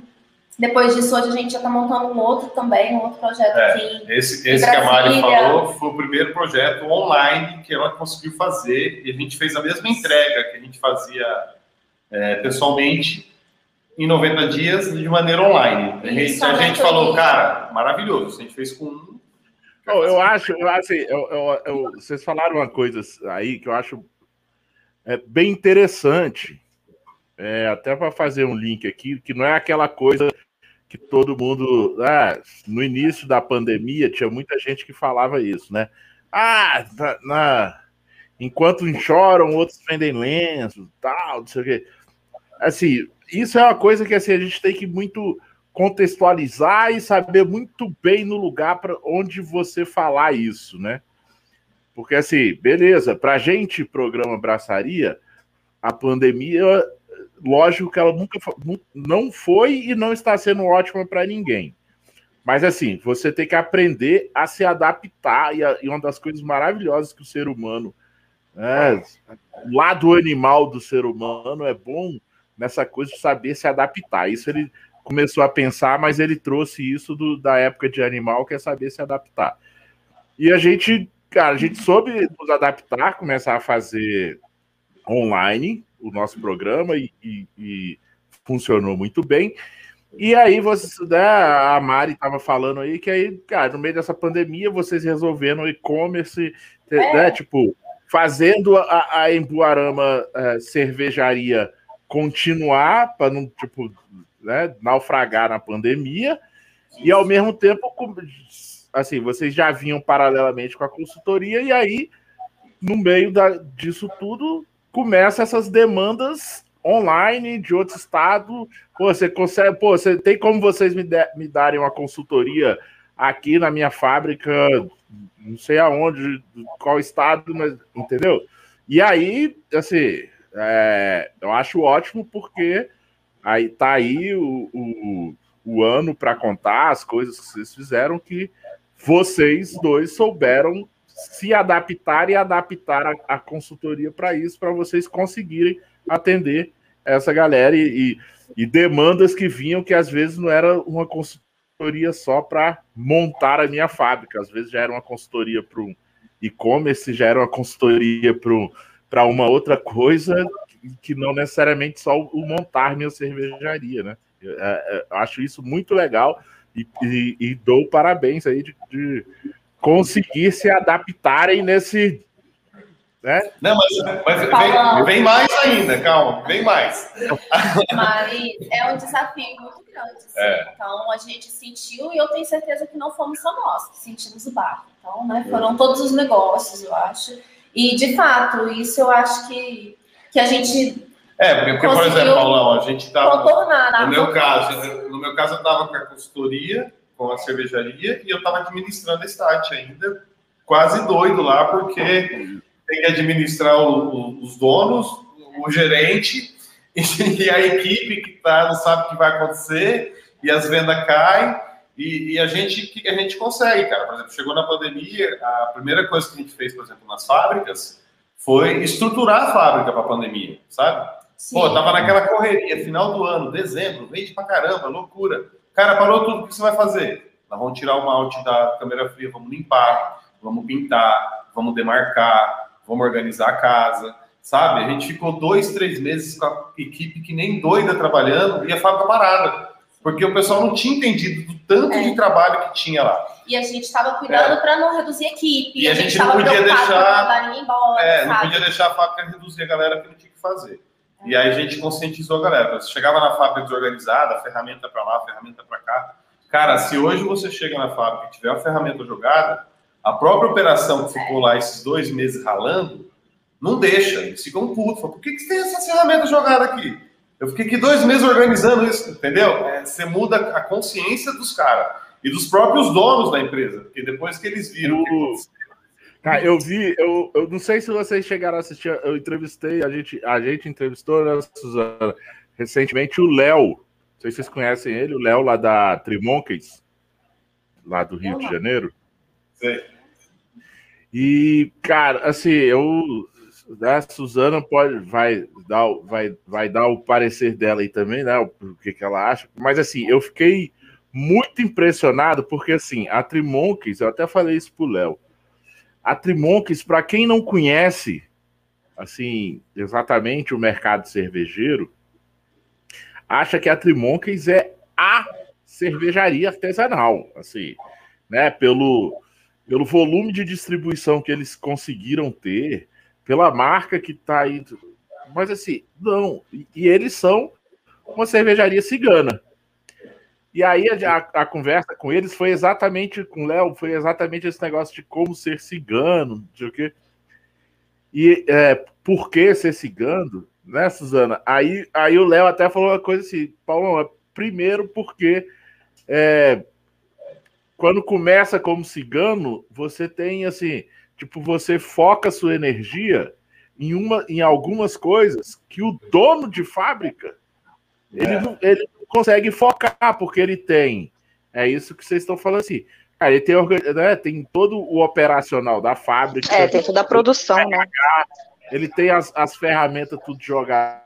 Depois disso, hoje a gente já está montando um outro também, um outro projeto é, aqui. Esse, esse que a Mari falou foi o primeiro projeto online que ela conseguiu fazer. E a gente fez a mesma entrega que a gente fazia é, pessoalmente em 90 dias de maneira online. A gente, a gente falou, cara, maravilhoso. A gente fez com um eu, eu acho, eu assim, eu, eu, eu, vocês falaram uma coisa aí que eu acho é, bem interessante, é, até para fazer um link aqui, que não é aquela coisa que todo mundo. Ah, no início da pandemia, tinha muita gente que falava isso, né? Ah, na, na enquanto choram, outros vendem lenço, tal, não sei o quê. Assim, isso é uma coisa que assim, a gente tem que muito contextualizar e saber muito bem no lugar para onde você falar isso, né? Porque assim, beleza, para gente programa braçaria, a pandemia, lógico que ela nunca não foi e não está sendo ótima para ninguém. Mas assim, você tem que aprender a se adaptar e, a, e uma das coisas maravilhosas que o ser humano, né, o lado animal do ser humano é bom nessa coisa de saber se adaptar. Isso ele começou a pensar, mas ele trouxe isso do, da época de animal, que é saber se adaptar. E a gente, cara, a gente soube nos adaptar, começar a fazer online o nosso programa e, e, e funcionou muito bem. E aí, você, né, a Mari estava falando aí que aí, cara, no meio dessa pandemia, vocês resolveram o e-commerce, é. né, tipo, fazendo a, a Embuarama a cervejaria continuar para não, tipo, né, naufragar na pandemia, e ao mesmo tempo, assim, vocês já vinham paralelamente com a consultoria, e aí, no meio da, disso tudo, começa essas demandas online de outro estado. Pô, você consegue, pô, você tem como vocês me, de, me darem uma consultoria aqui na minha fábrica, não sei aonde, qual estado, mas entendeu? E aí, assim, é, eu acho ótimo porque Aí tá aí o, o, o ano para contar as coisas que vocês fizeram que vocês dois souberam se adaptar e adaptar a, a consultoria para isso, para vocês conseguirem atender essa galera e, e, e, demandas que vinham que às vezes não era uma consultoria só para montar a minha fábrica, às vezes já era uma consultoria para um e-commerce, já era uma consultoria para uma outra coisa que não necessariamente só o montar minha cervejaria, né? Eu, é, é, eu acho isso muito legal e, e, e dou parabéns aí de, de, conseguir se adaptarem nesse. Né? Não, mas, mas vem, vem, mais ainda, calma, vem mais. Mas é um desafio muito grande. Assim. É. Então a gente sentiu e eu tenho certeza que não fomos só nós que sentimos o barco. Então, né, foram todos os negócios, eu acho. E de fato, isso eu acho que que a gente é, porque, porque por exemplo, Paulão, a gente estava. No meu caso, no meu caso, eu estava com a consultoria, com a cervejaria, e eu estava administrando a Start ainda, quase doido lá, porque tem que administrar o, o, os donos, o gerente *laughs* e a equipe que tá, não sabe o que vai acontecer, e as vendas caem. E, e, a gente que a gente consegue, cara. Por exemplo, chegou na pandemia, a primeira coisa que a gente fez, por exemplo, nas fábricas, foi estruturar a fábrica para a pandemia, sabe? Sim. Pô, tava naquela correria, final do ano, dezembro, vende pra caramba, loucura. Cara, parou tudo, o que você vai fazer? Nós vamos tirar o malte da câmera fria, vamos limpar, vamos pintar, vamos demarcar, vamos organizar a casa, sabe? A gente ficou dois, três meses com a equipe que nem doida trabalhando e a fábrica parada, porque o pessoal não tinha entendido do tanto é. de trabalho que tinha lá e a gente estava cuidando é. para não reduzir a equipe. E a, a gente, gente não podia deixar. Embora, é, não podia deixar a fábrica reduzir a galera que não tinha que fazer. É. E aí a gente conscientizou a galera. Você chegava na fábrica desorganizada, ferramenta para lá, ferramenta para cá. Cara, se hoje você chega na fábrica e tiver a ferramenta jogada, a própria operação que ficou lá esses dois meses ralando, não deixa. Eles ficam putos. Por que, que você tem essa ferramenta jogada aqui? Eu fiquei aqui dois meses organizando isso, entendeu? É, você muda a consciência dos caras e dos próprios donos da empresa, porque depois que eles viram. O... Cara, eu vi, eu, eu não sei se vocês chegaram a assistir, eu entrevistei, a gente, a gente entrevistou, né, Suzana, recentemente o Léo. Não sei se vocês conhecem ele, o Léo lá da Trimonkeys, lá do Rio de Janeiro. Sim. E, cara, assim, eu. A Suzana pode, vai, dar, vai, vai dar o parecer dela aí também, né? O que, que ela acha. Mas, assim, eu fiquei muito impressionado, porque assim, a Trimonkeys, eu até falei isso pro Léo. A Trimonkeys, para quem não conhece, assim, exatamente o mercado cervejeiro, acha que a Trimonkeys é a cervejaria artesanal, assim, né? Pelo, pelo volume de distribuição que eles conseguiram ter, pela marca que tá aí. Mas assim, não. E, e eles são uma cervejaria cigana. E aí a, a, conversa com eles foi exatamente com o Léo, foi exatamente esse negócio de como ser cigano, de o quê. E é, por que ser cigano, né, Suzana? Aí, aí o Léo até falou uma coisa assim, Paulo, primeiro porque é, quando começa como cigano, você tem assim, tipo, você foca sua energia em, uma, em algumas coisas que o dono de fábrica ele, é. não, ele consegue focar, porque ele tem. É isso que vocês estão falando assim. Cara, ele tem, né, tem todo o operacional da fábrica. É, tem toda a produção, né? Ele tem as, as ferramentas tudo jogado.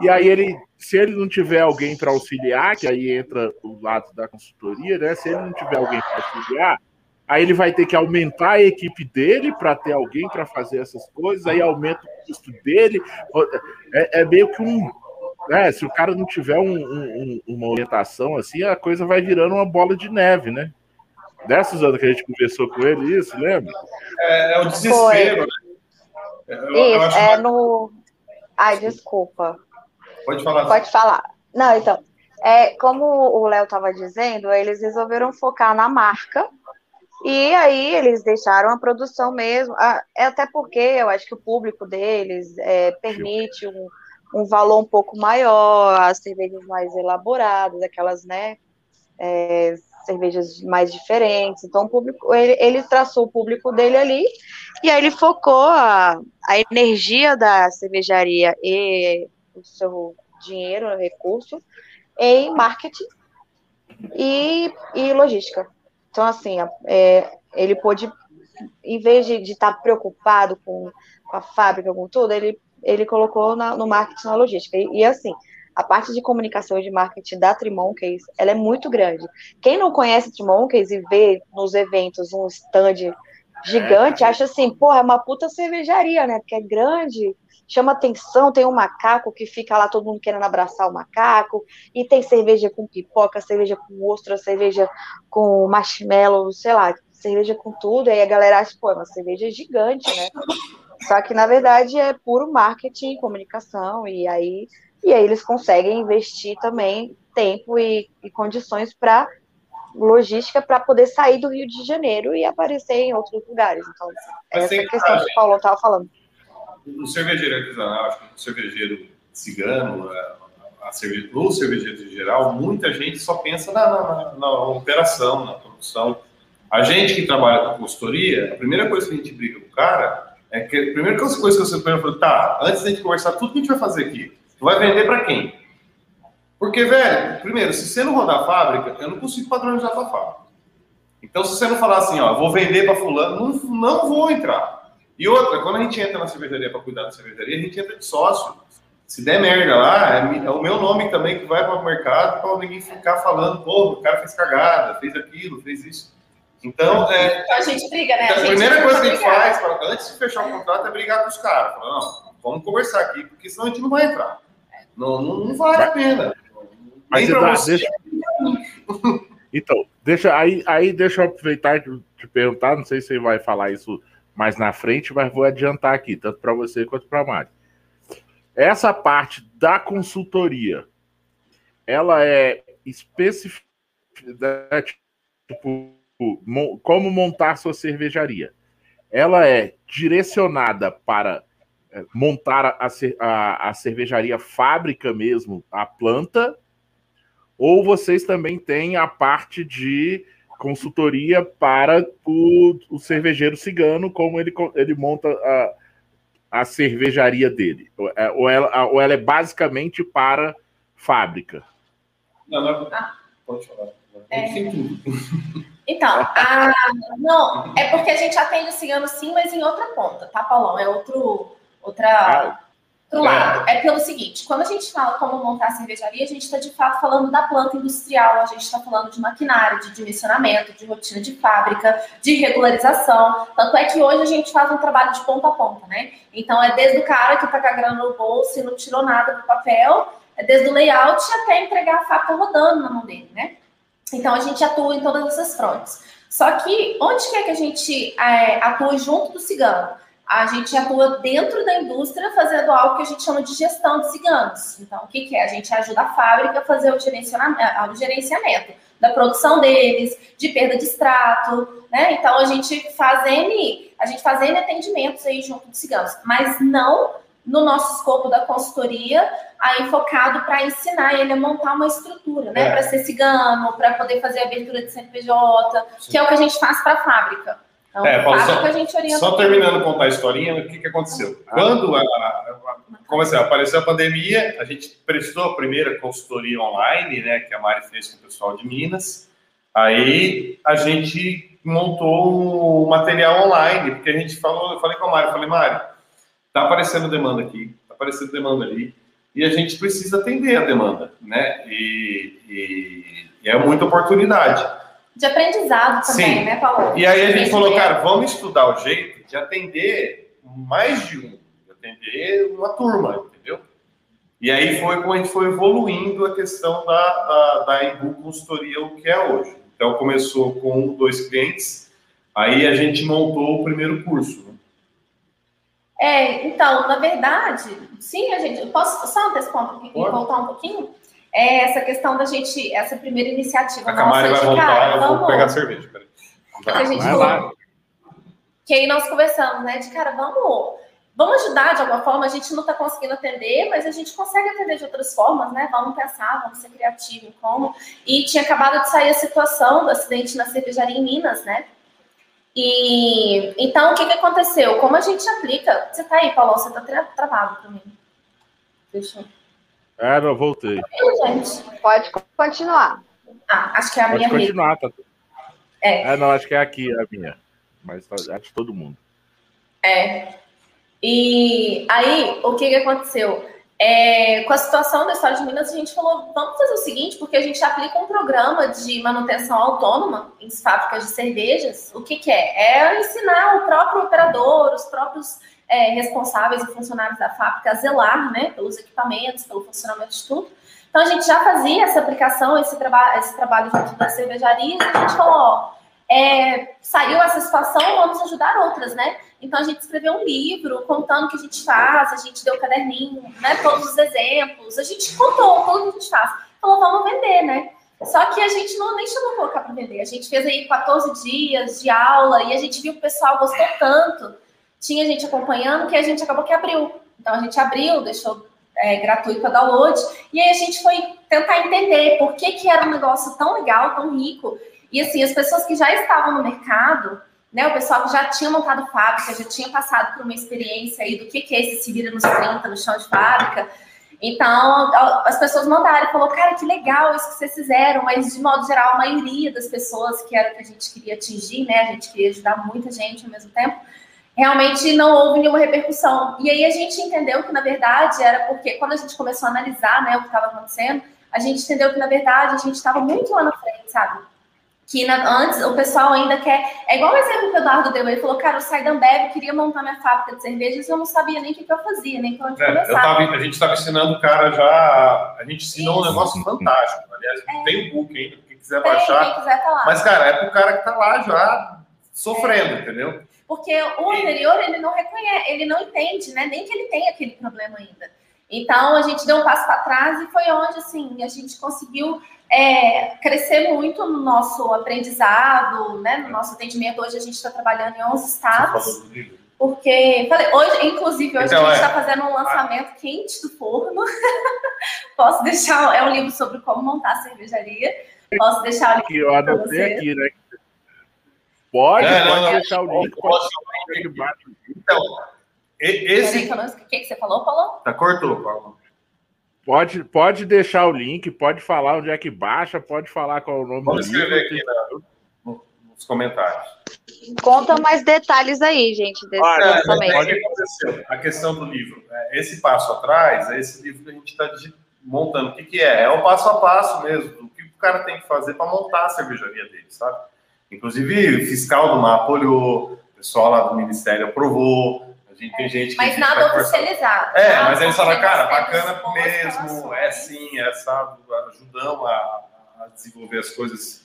E aí ele, se ele não tiver alguém para auxiliar, que aí entra o lado da consultoria, né? Se ele não tiver alguém para auxiliar, aí ele vai ter que aumentar a equipe dele para ter alguém para fazer essas coisas, aí aumenta o custo dele. É, é meio que um. É, se o cara não tiver um, um, uma orientação assim, a coisa vai virando uma bola de neve, né? Dessas anos que a gente conversou com ele, isso, lembra? É, é o desespero, Foi. né? Eu, isso, eu é no. Ai, desculpa. Pode falar. Pode falar. Não, então. É, como o Léo estava dizendo, eles resolveram focar na marca e aí eles deixaram a produção mesmo, é até porque eu acho que o público deles é, permite um, um, valor um pouco maior, as cervejas mais elaboradas, aquelas, né, é, cervejas mais diferentes. Então, o público, ele, ele, traçou o público dele ali, e aí ele focou a, a energia da cervejaria e o seu dinheiro, o recurso, em marketing e, e logística. Então, assim, é, ele pôde, em vez de estar tá preocupado com, com, a fábrica, com tudo, ele, ele colocou na, no marketing na logística. E, e, assim, a parte de comunicação e de marketing da Trimonkeys, ela é muito grande. Quem não conhece Trimonkeys e vê nos eventos um stand gigante, acha assim, porra, é uma puta cervejaria, né? Porque é grande, chama atenção, tem um macaco que fica lá todo mundo querendo abraçar o macaco, e tem cerveja com pipoca, cerveja com ostra, cerveja com marshmallow, sei lá, cerveja com tudo, aí a galera acha, pô, é uma cerveja gigante, né? Só que, na verdade, é puro marketing, comunicação, e aí, e aí eles conseguem investir também tempo e, e condições para logística para poder sair do Rio de Janeiro e aparecer em outros lugares. Então, essa é a questão que o Paulo estava falando o cervejeiro artesanal, acho que o cervejeiro cigano, a, a cerve... os cervejeiros em geral, muita gente só pensa na, na, na, operação, na produção. A gente que trabalha com consultoria, a primeira coisa que a gente briga com o cara é que a primeira coisa que você pergunta, tá, antes da gente conversar tudo que a gente vai fazer aqui, tu vai vender para quem? Porque, velho, primeiro, se você não rodar a fábrica, eu não consigo padronizar a fábrica. Então, se você não falar assim, ó, vou vender para fulano, não, não vou entrar. E outra, quando a gente entra na cervejaria para cuidar da cervejaria, a gente entra de sócio. Se der merda lá, é, é o meu nome também que vai para o mercado para ninguém ficar falando, pô, o cara fez cagada, fez aquilo, fez isso. Então, é, então a gente briga, né? A, a primeira coisa que a gente faz, antes de fechar o contrato, é brigar com os caras. Falar, não, vamos conversar aqui, porque senão a gente não vai entrar. Não, não, não vale a pena. Mas dá, deixa... Então, deixa, aí, aí deixa eu aproveitar e te perguntar, não sei se você vai falar isso mais na frente, mas vou adiantar aqui, tanto para você quanto para a Mari. Essa parte da consultoria, ela é específica, né, tipo, como montar sua cervejaria. Ela é direcionada para é, montar a, a, a cervejaria fábrica mesmo, a planta, ou vocês também têm a parte de consultoria para o, o cervejeiro cigano, como ele, ele monta a, a cervejaria dele. É, ou ela, ou ela é basicamente para fábrica? Não, não, ah. pode falar. É. Então, a, não, é porque a gente atende o cigano sim, mas em outra ponta, tá, Paulão? É outro, outra, ah, outro lado. É. é pelo seguinte, quando a gente fala como montar a cervejaria, a gente está de fato falando da planta industrial, a gente está falando de maquinário, de dimensionamento, de rotina de fábrica, de regularização. Tanto é que hoje a gente faz um trabalho de ponta a ponta, né? Então é desde o cara que está com a grana no bolso e não tirou nada do papel, é desde o layout até entregar a fábrica rodando na mão dele, né? Então a gente atua em todas essas frontes. Só que onde que é que a gente é, atua junto do cigano? A gente atua dentro da indústria fazendo algo que a gente chama de gestão de ciganos. Então, o que, que é? A gente ajuda a fábrica a fazer o gerenciamento, o gerenciamento da produção deles, de perda de extrato, né? Então, a gente faz N, a gente faz N atendimentos aí junto dos ciganos, mas não no nosso escopo da consultoria, aí focado para ensinar ele a montar uma estrutura, né? É. Para ser cigano, para poder fazer a abertura de CNPJ, Sim. que é o que a gente faz para a fábrica. Então, é, Paulo, só, a gente orienta só terminando de contar a historinha, o que, que aconteceu? Ah. Quando a, a, como assim, apareceu a pandemia, a gente prestou a primeira consultoria online, né, que a Mari fez com o pessoal de Minas. Aí a gente montou um material online, porque a gente falou, eu falei com a Mari, falei, Mari, tá aparecendo demanda aqui, tá aparecendo demanda ali, e a gente precisa atender a demanda, né? E, e, e é muita oportunidade. De aprendizado também, Sim. né, Paulo? E aí a gente falou, cara, vamos estudar o jeito de atender mais de um, de atender uma turma, entendeu? E aí foi como a gente foi evoluindo a questão da, da, da Embu Consultoria, o que é hoje. Então começou com dois clientes, aí a gente montou o primeiro curso. Né? É, então, na verdade, sim, a gente. Posso só antecipar um pouquinho, Pode. voltar um pouquinho? É essa questão da gente, essa primeira iniciativa. A Camari vai voltar, cara, eu vamos, vou pegar cerveja. Peraí. Que a gente falou, que aí nós conversamos, né? De cara, vamos, vamos ajudar de alguma forma. A gente não está conseguindo atender, mas a gente consegue atender de outras formas, né? Vamos pensar, vamos ser criativos em como. E tinha acabado de sair a situação do acidente na cervejaria em Minas, né? E então o que, que aconteceu? Como a gente aplica. Você tá aí, Paulo, você tá tra travado para mim. Deixa eu. É, não, voltei. gente. Pode continuar. Ah, acho que é a Pode minha continuar, tá É. é, não, acho que é aqui a minha. Mas tá, acho que todo mundo. É. E aí, o que, que aconteceu? É, com a situação da história de Minas, a gente falou, vamos fazer o seguinte, porque a gente aplica um programa de manutenção autônoma em fábricas de cervejas. O que, que é? É ensinar o próprio operador, os próprios é, responsáveis e funcionários da fábrica a zelar né, pelos equipamentos, pelo funcionamento de tudo. Então, a gente já fazia essa aplicação, esse, traba esse trabalho junto das cervejarias, e a gente falou, ó, é, saiu essa situação, vamos ajudar outras, né? Então a gente escreveu um livro contando o que a gente faz, a gente deu o um caderninho, né? Todos os exemplos, a gente contou tudo que a gente faz. Falou, vamos vender, né? Só que a gente não nem chamou colocar para vender. A gente fez aí 14 dias de aula e a gente viu que o pessoal gostou tanto, tinha gente acompanhando, que a gente acabou que abriu. Então a gente abriu, deixou é, gratuito para download, e aí a gente foi tentar entender por que, que era um negócio tão legal, tão rico, e assim, as pessoas que já estavam no mercado, né, o pessoal que já tinha montado fábrica, já tinha passado por uma experiência aí do que, que é esse se vira nos 30 no chão de fábrica. Então, as pessoas mandaram e falou, cara, que legal isso que vocês fizeram, mas de modo geral, a maioria das pessoas que era o que a gente queria atingir, né, a gente queria ajudar muita gente ao mesmo tempo, realmente não houve nenhuma repercussão. E aí a gente entendeu que, na verdade, era porque quando a gente começou a analisar, né, o que estava acontecendo, a gente entendeu que, na verdade, a gente estava muito lá na frente, sabe? que na, antes o pessoal ainda quer. É igual o exemplo que o Eduardo deu, ele falou, cara, eu saí da Ambev, queria montar minha fábrica de cervejas e eu não sabia nem o que, que eu fazia, nem como é, começar. Tava, a gente estava ensinando o cara já. A gente ensinou Isso. um negócio fantástico. Aliás, é. tem o book ainda, quem quiser tem, baixar. Quem quiser tá lá. Mas, cara, é pro cara que tá lá já sofrendo, é. entendeu? Porque o anterior, ele não reconhece, ele não entende, né? Nem que ele tem aquele problema ainda. Então, a gente deu um passo para trás e foi onde, assim, a gente conseguiu é, crescer muito no nosso aprendizado, né, no nosso atendimento. Hoje a gente está trabalhando em 11 estados. Porque, falei, hoje, inclusive, hoje então, a gente está é, fazendo um lançamento quente do forno. *laughs* Posso deixar, é um livro sobre como montar cervejaria. Posso deixar o link. Eu anotei aqui, né? Pode, é, pode não, deixar não, o link. Pode, pode, então, esse. O que, que você falou, Paulo? Tá, cortou, Paulo. Pode, pode deixar o link, pode falar onde é que baixa, pode falar qual é o nome Vamos do escrever livro. aqui na, nos comentários. Conta mais detalhes aí, gente, desse Olha, lançamento. Pode acontecer. A questão do livro. É, esse passo atrás, é esse livro que a gente está montando. O que, que é? É o passo a passo mesmo, do que o cara tem que fazer para montar a cervejaria dele, sabe? Inclusive, o fiscal do MAP olhou, o pessoal lá do Ministério aprovou, gente, tem gente que. Mas nada oficializado. É, mas eles falam, cara, bacana mesmo, é sim, é, sabe, ajudamos a, a, desenvolver as coisas,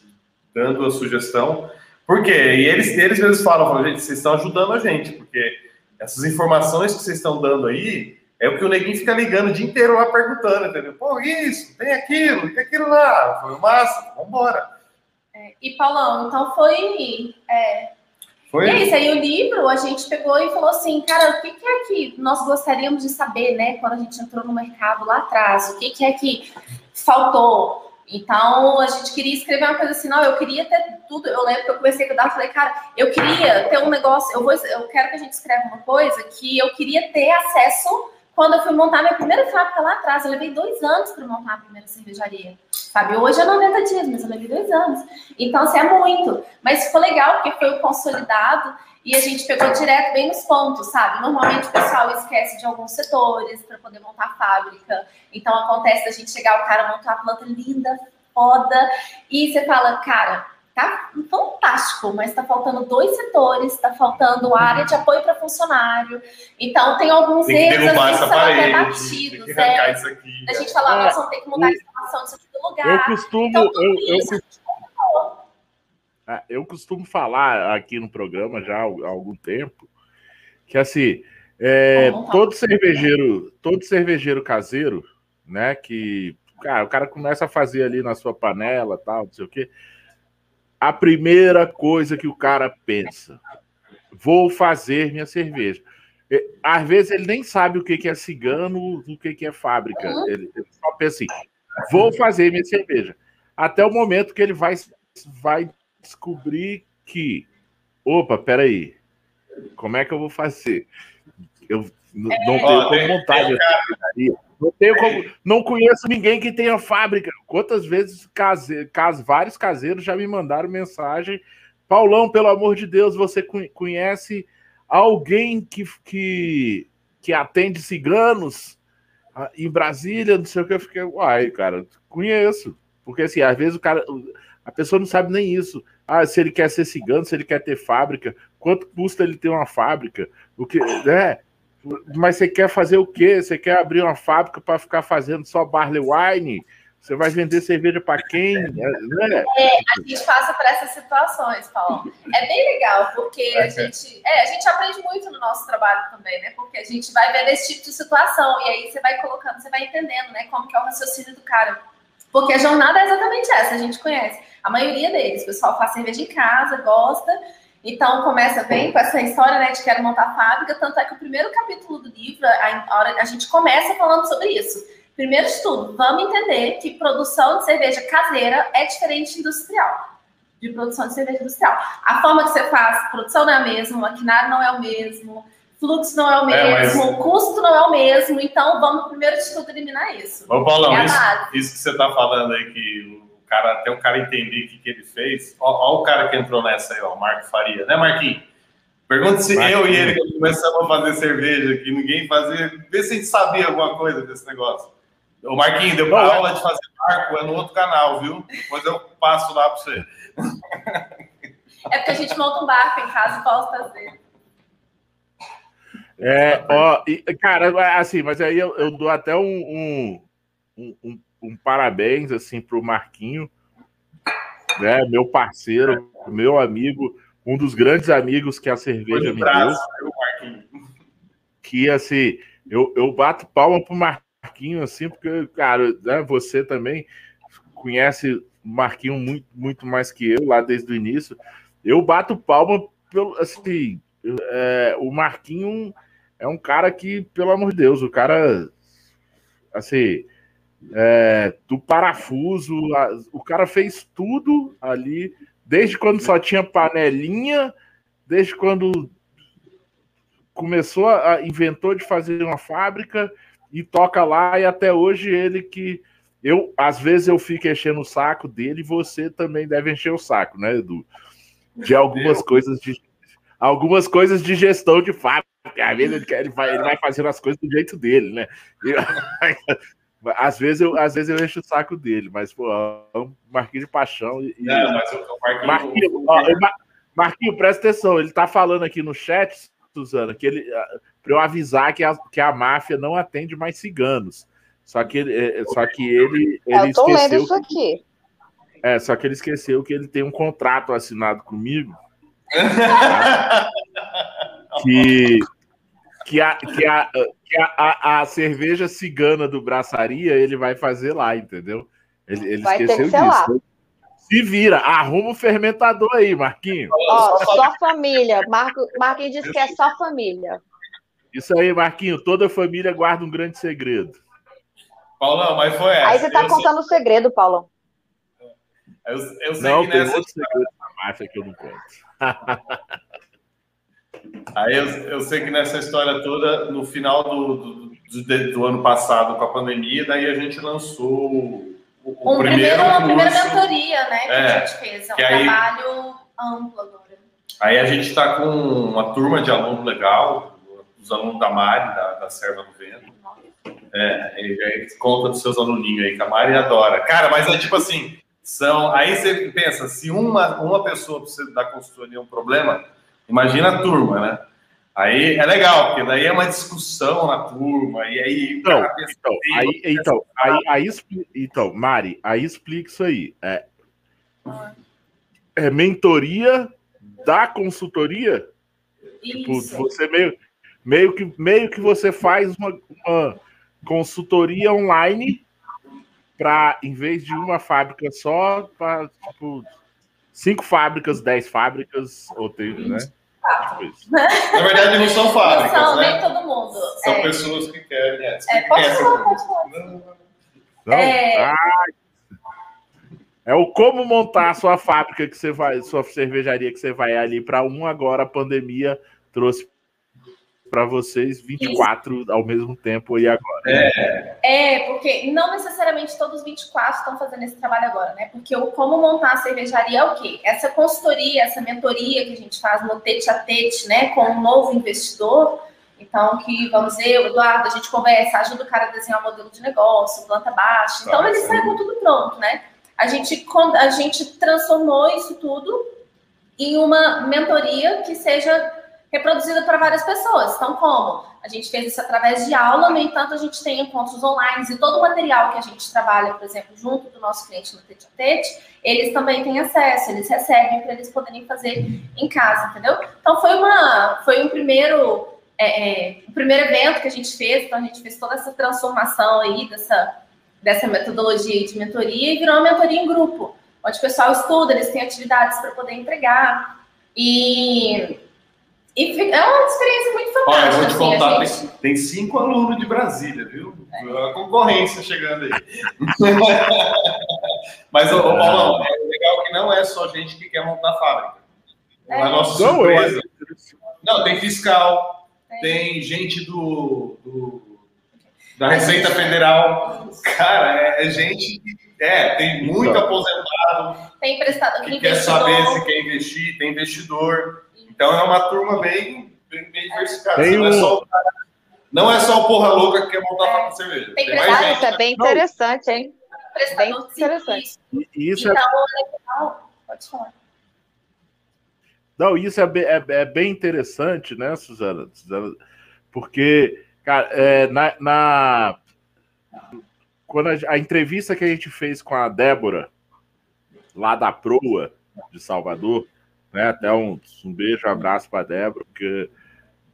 dando a sugestão. Por quê? E eles, eles mesmos falam, falam, gente, vocês estão ajudando a gente, porque essas informações que vocês estão dando aí é o que o neguinho fica ligando o dia inteiro lá perguntando, entendeu? Pô, isso, tem aquilo, tem aquilo lá. Foi massa, vamos embora. É, e Paulão, então foi. É Foi? E é isso, aí o livro a gente pegou e falou assim, cara, o que, que é que nós gostaríamos de saber, né, quando a gente entrou no mercado lá atrás, o que, que é que faltou? Então, a gente queria escrever uma coisa assim, não, eu queria ter tudo. Eu lembro que eu comecei a dar, falei, cara, eu queria ter um negócio, eu, vou, eu quero que a gente escreva uma coisa que eu queria ter acesso quando eu fui montar minha primeira fábrica lá atrás. Eu levei dois anos para montar a primeira cervejaria. Sabe, hoje é 90 dias, mas eu levei dois anos. Então, assim, é muito. Mas ficou legal, porque foi o consolidado e a gente pegou direto bem nos pontos, sabe? Normalmente o pessoal esquece de alguns setores para poder montar a fábrica. Então acontece da gente chegar, o cara montar uma planta linda, foda, e você fala, cara, tá fantástico, mas está faltando dois setores, está faltando área de apoio para funcionário. Então tem alguns tem erros assim, que são até batidos. É, isso aqui, a gente fala, é, nós vamos ter que mudar a instalação disso aqui do lugar. Eu costumo, então, eu, eu, eu, é, eu costumo falar aqui no programa já há algum tempo que assim é, todo cervejeiro, todo cervejeiro caseiro, né? Que cara, o cara começa a fazer ali na sua panela, tal, não sei o quê. A primeira coisa que o cara pensa, vou fazer minha cerveja. É, às vezes ele nem sabe o que é cigano, o que é fábrica. Uhum. Ele, só pensa assim: vou fazer minha cerveja. Até o momento que ele vai, vai descobrir que, opa, peraí, como é que eu vou fazer? Eu não, é. tenho como montar minha cervejaria. Não, tenho como, não conheço ninguém que tenha fábrica. Quantas vezes case, case, vários caseiros já me mandaram mensagem: Paulão, pelo amor de Deus, você conhece alguém que, que, que atende ciganos ah, em Brasília? Não sei o que. Eu fiquei, uai, cara, conheço. Porque assim, às vezes o cara. A pessoa não sabe nem isso. Ah, se ele quer ser cigano, se ele quer ter fábrica, quanto custa ele ter uma fábrica? O que, né? Mas você quer fazer o quê? Você quer abrir uma fábrica para ficar fazendo só barley wine? Você vai vender cerveja para quem? É, né? É, a gente passa por essas situações, Paulo. É bem legal, porque a gente, é, a gente aprende muito no nosso trabalho também, né? Porque a gente vai vendo esse tipo de situação e aí você vai colocando, você vai entendendo, né? Como que é o raciocínio do cara. Porque a jornada é exatamente essa, a gente conhece. A maioria deles, o pessoal faz cerveja em casa, gosta, então começa bem com essa história né, de quero montar fábrica, tanto é que o primeiro capítulo do livro, a, a, a gente começa falando sobre isso. Primeiro de tudo, vamos entender que produção de cerveja caseira é diferente de industrial. De produção de cerveja industrial. A forma que você faz, produção não é a mesma, o maquinário não é o mesmo, fluxo não é o mesmo, é, mas... custo não é o mesmo, então vamos primeiro de tudo eliminar isso. Ô, Paulão, é isso, isso, que você está falando aí, que cara, até o cara entender o que, que ele fez. Ó, ó, o cara que entrou nessa aí, ó, o Marco Faria, né, Marquinhos? Pergunta se Marquinhos. eu e ele começamos a fazer cerveja, que ninguém fazia, vê se a gente sabia alguma coisa desse negócio. O Marquinhos, deu uma aula de fazer marco, é no outro canal, viu? Depois eu passo lá para você. É porque a gente monta um barco em casa e posso fazer. É, ó, e, cara, assim, mas aí eu, eu dou até um, um, um, um parabéns assim para o Marquinho, né, meu parceiro, meu amigo, um dos grandes amigos que a cerveja me deu. Que assim, eu, eu bato palma pro Marquinho assim, porque cara, né, você também conhece o Marquinho muito, muito mais que eu lá desde o início. Eu bato palma pelo assim, é, o Marquinho é um cara que, pelo amor de Deus, o cara assim, é, do parafuso. O cara fez tudo ali, desde quando só tinha panelinha, desde quando começou a, inventou de fazer uma fábrica e toca lá e até hoje ele que eu às vezes eu fico enchendo o saco dele e você também deve encher o saco, né, Edu? De algumas coisas de algumas coisas de gestão de fábrica. Às vezes ele, ele, vai, ele vai fazendo as coisas do jeito dele, né? *laughs* Às vezes, eu, às vezes eu encho o saco dele, mas, pô, é um Marquinhos de paixão. E, não, mas o Marquinhos. Marquinhos, ó, Marquinhos, presta atenção, ele tá falando aqui no chat, Suzana, que ele. Ah, para eu avisar que a, que a máfia não atende mais ciganos. Só que ele, é, só que ele, ele eu tô esqueceu. Lendo isso aqui. É, só que ele esqueceu que ele tem um contrato assinado comigo. tá? *laughs* que que a, que a, que a, a, a, cerveja cigana do Braçaria ele vai fazer lá, entendeu? Ele, ele vai esqueceu disso. Lá. Se vira, arruma o fermentador aí, Marquinho. Ó, só família. Marco, Marquinhos disse que é só família. Isso aí, Marquinho. Toda família guarda um grande segredo. Paulão, mas foi essa. Aí você tá eu contando o segredo, Paulão. Eu, eu sei Não, que tem nessa outro segredo da máfia que eu não conto. *laughs* Aí eu, eu sei que nessa história toda, no final do, do, do- do ano passado, com a pandemia, daí a gente lançou o, o Um primeiro primeiro, uma primeira curso. mentoria, né, que É, a gente fez. É um aí- trabalho amplo agora. Aí a gente está com uma turma de aluno legal, os alunos da Mari, da, da Serva do Vento. É, aí conta dos seus aluninhos aí, que a Mari adora. Cara, mas é tipo assim, são. Aí você pensa, se uma, uma pessoa precisa dar consultoria é um problema, imagina a turma, né? Aí é legal, porque daí é uma discussão na turma, e aí Então, pensa, então, aí, então, aí, aí, então, Mari, aí explica isso aí. É, é mentoria da consultoria? Tipo, Isso. você meio, meio, que, meio que você faz uma, uma consultoria online para, em vez de uma fábrica só, para tipo, cinco fábricas, dez fábricas, ou tem, né? Tipo. Na verdade, não são fábricas, Não são, né? nem todo mundo. São é, pessoas que querem. É, é, pode falar, pode falar. Não? É. Ah, é o como montar a sua fábrica que você vai, sua cervejaria que você vai ali para um agora a pandemia trouxe para vocês 24 ao mesmo tempo e agora. É, porque não necessariamente todos os 24 estão fazendo esse trabalho agora, né? Porque o como montar a cervejaria é o quê? Essa consultoria, essa mentoria que a gente faz no tete a tete, né, com um novo investidor. Então, que vamos ver, o Eduardo, a gente conversa, ajuda o cara a desenhar um modelo de negócio, planta baixa. Então, Tá, ele sai com tudo pronto, né? A gente, a gente transformou isso tudo em uma mentoria que seja reproduzida para várias pessoas. Então, como? A gente fez isso através de aula, no entanto, a gente tem encontros online e todo o material que a gente trabalha, por exemplo, junto do nosso cliente no Tete a Tete, eles também têm acesso, eles recebem para eles poderem fazer em casa, entendeu? Então, foi, uma, foi um primeiro. é, é, o primeiro evento que a gente fez, então a gente fez toda essa transformação aí dessa, dessa metodologia de mentoria e virou uma mentoria em grupo, onde o pessoal estuda, eles têm atividades para poder entregar. E, e é uma experiência muito Olha, eu fantástica. vou te assim, contar, gente- tem, cinco alunos de Brasília, viu? A concorrência chegando aí. *laughs* Mas, ô, ô, Paulão, é legal que não é só gente que quer montar fábrica. É. A nossa Não, eu surpresa. Não, tem fiscal, tem gente do, do- da Receita Federal. Cara, é, é gente. que- É, tem muito Então. aposentado Tem prestador que quer investidor. saber se quer investir, tem investidor. Então é uma turma bem, bem, bem diversificada. Tem Não, é um- só, o cara- não é só o porra louca que quer montar fábrica de cerveja. Tem Tem mais gente. Isso é bem interessante, hein? de interessante. Isso é Então, é legal. Pode falar. Não, isso é, é- é bem interessante, né, Suzana? Suzana? Porque, cara, é, na, na- quando a, a entrevista que a gente fez com a Débora, lá da Proa, de Salvador, né, até um, um beijo, um abraço para Débora, porque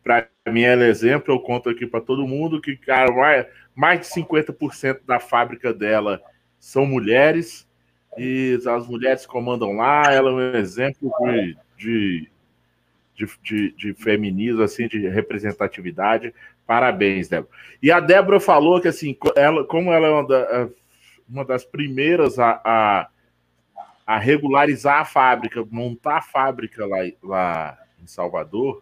para mim ela é exemplo, eu conto aqui para todo mundo que, cara, mais, mais de 50% da fábrica dela são mulheres, e as mulheres comandam lá, ela é um exemplo de, de, de, de, de feminismo, assim, de representatividade. Parabéns, Débora. E a Débora falou que, assim, ela, como ela é uma, da- uma das primeiras a, a, a regularizar a fábrica, montar a fábrica lá, lá em Salvador,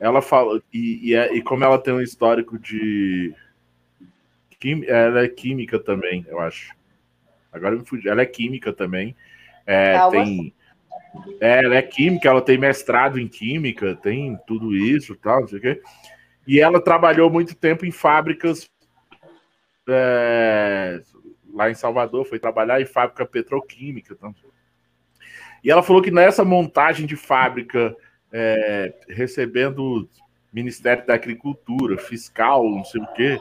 ela falou, e, e, é- e como ela tem um histórico de. quim- Ela é química também, eu acho. Agora me fugiu. Ela é química também. É, Calma. tem, é, ela é química, ela tem mestrado em química, tem tudo isso tal, não sei o quê. E ela trabalhou muito tempo em fábricas é, lá em Salvador, foi trabalhar em fábrica petroquímica. Então. E ela falou que nessa montagem de fábrica, é, recebendo Ministério da Agricultura, fiscal, não sei o quê,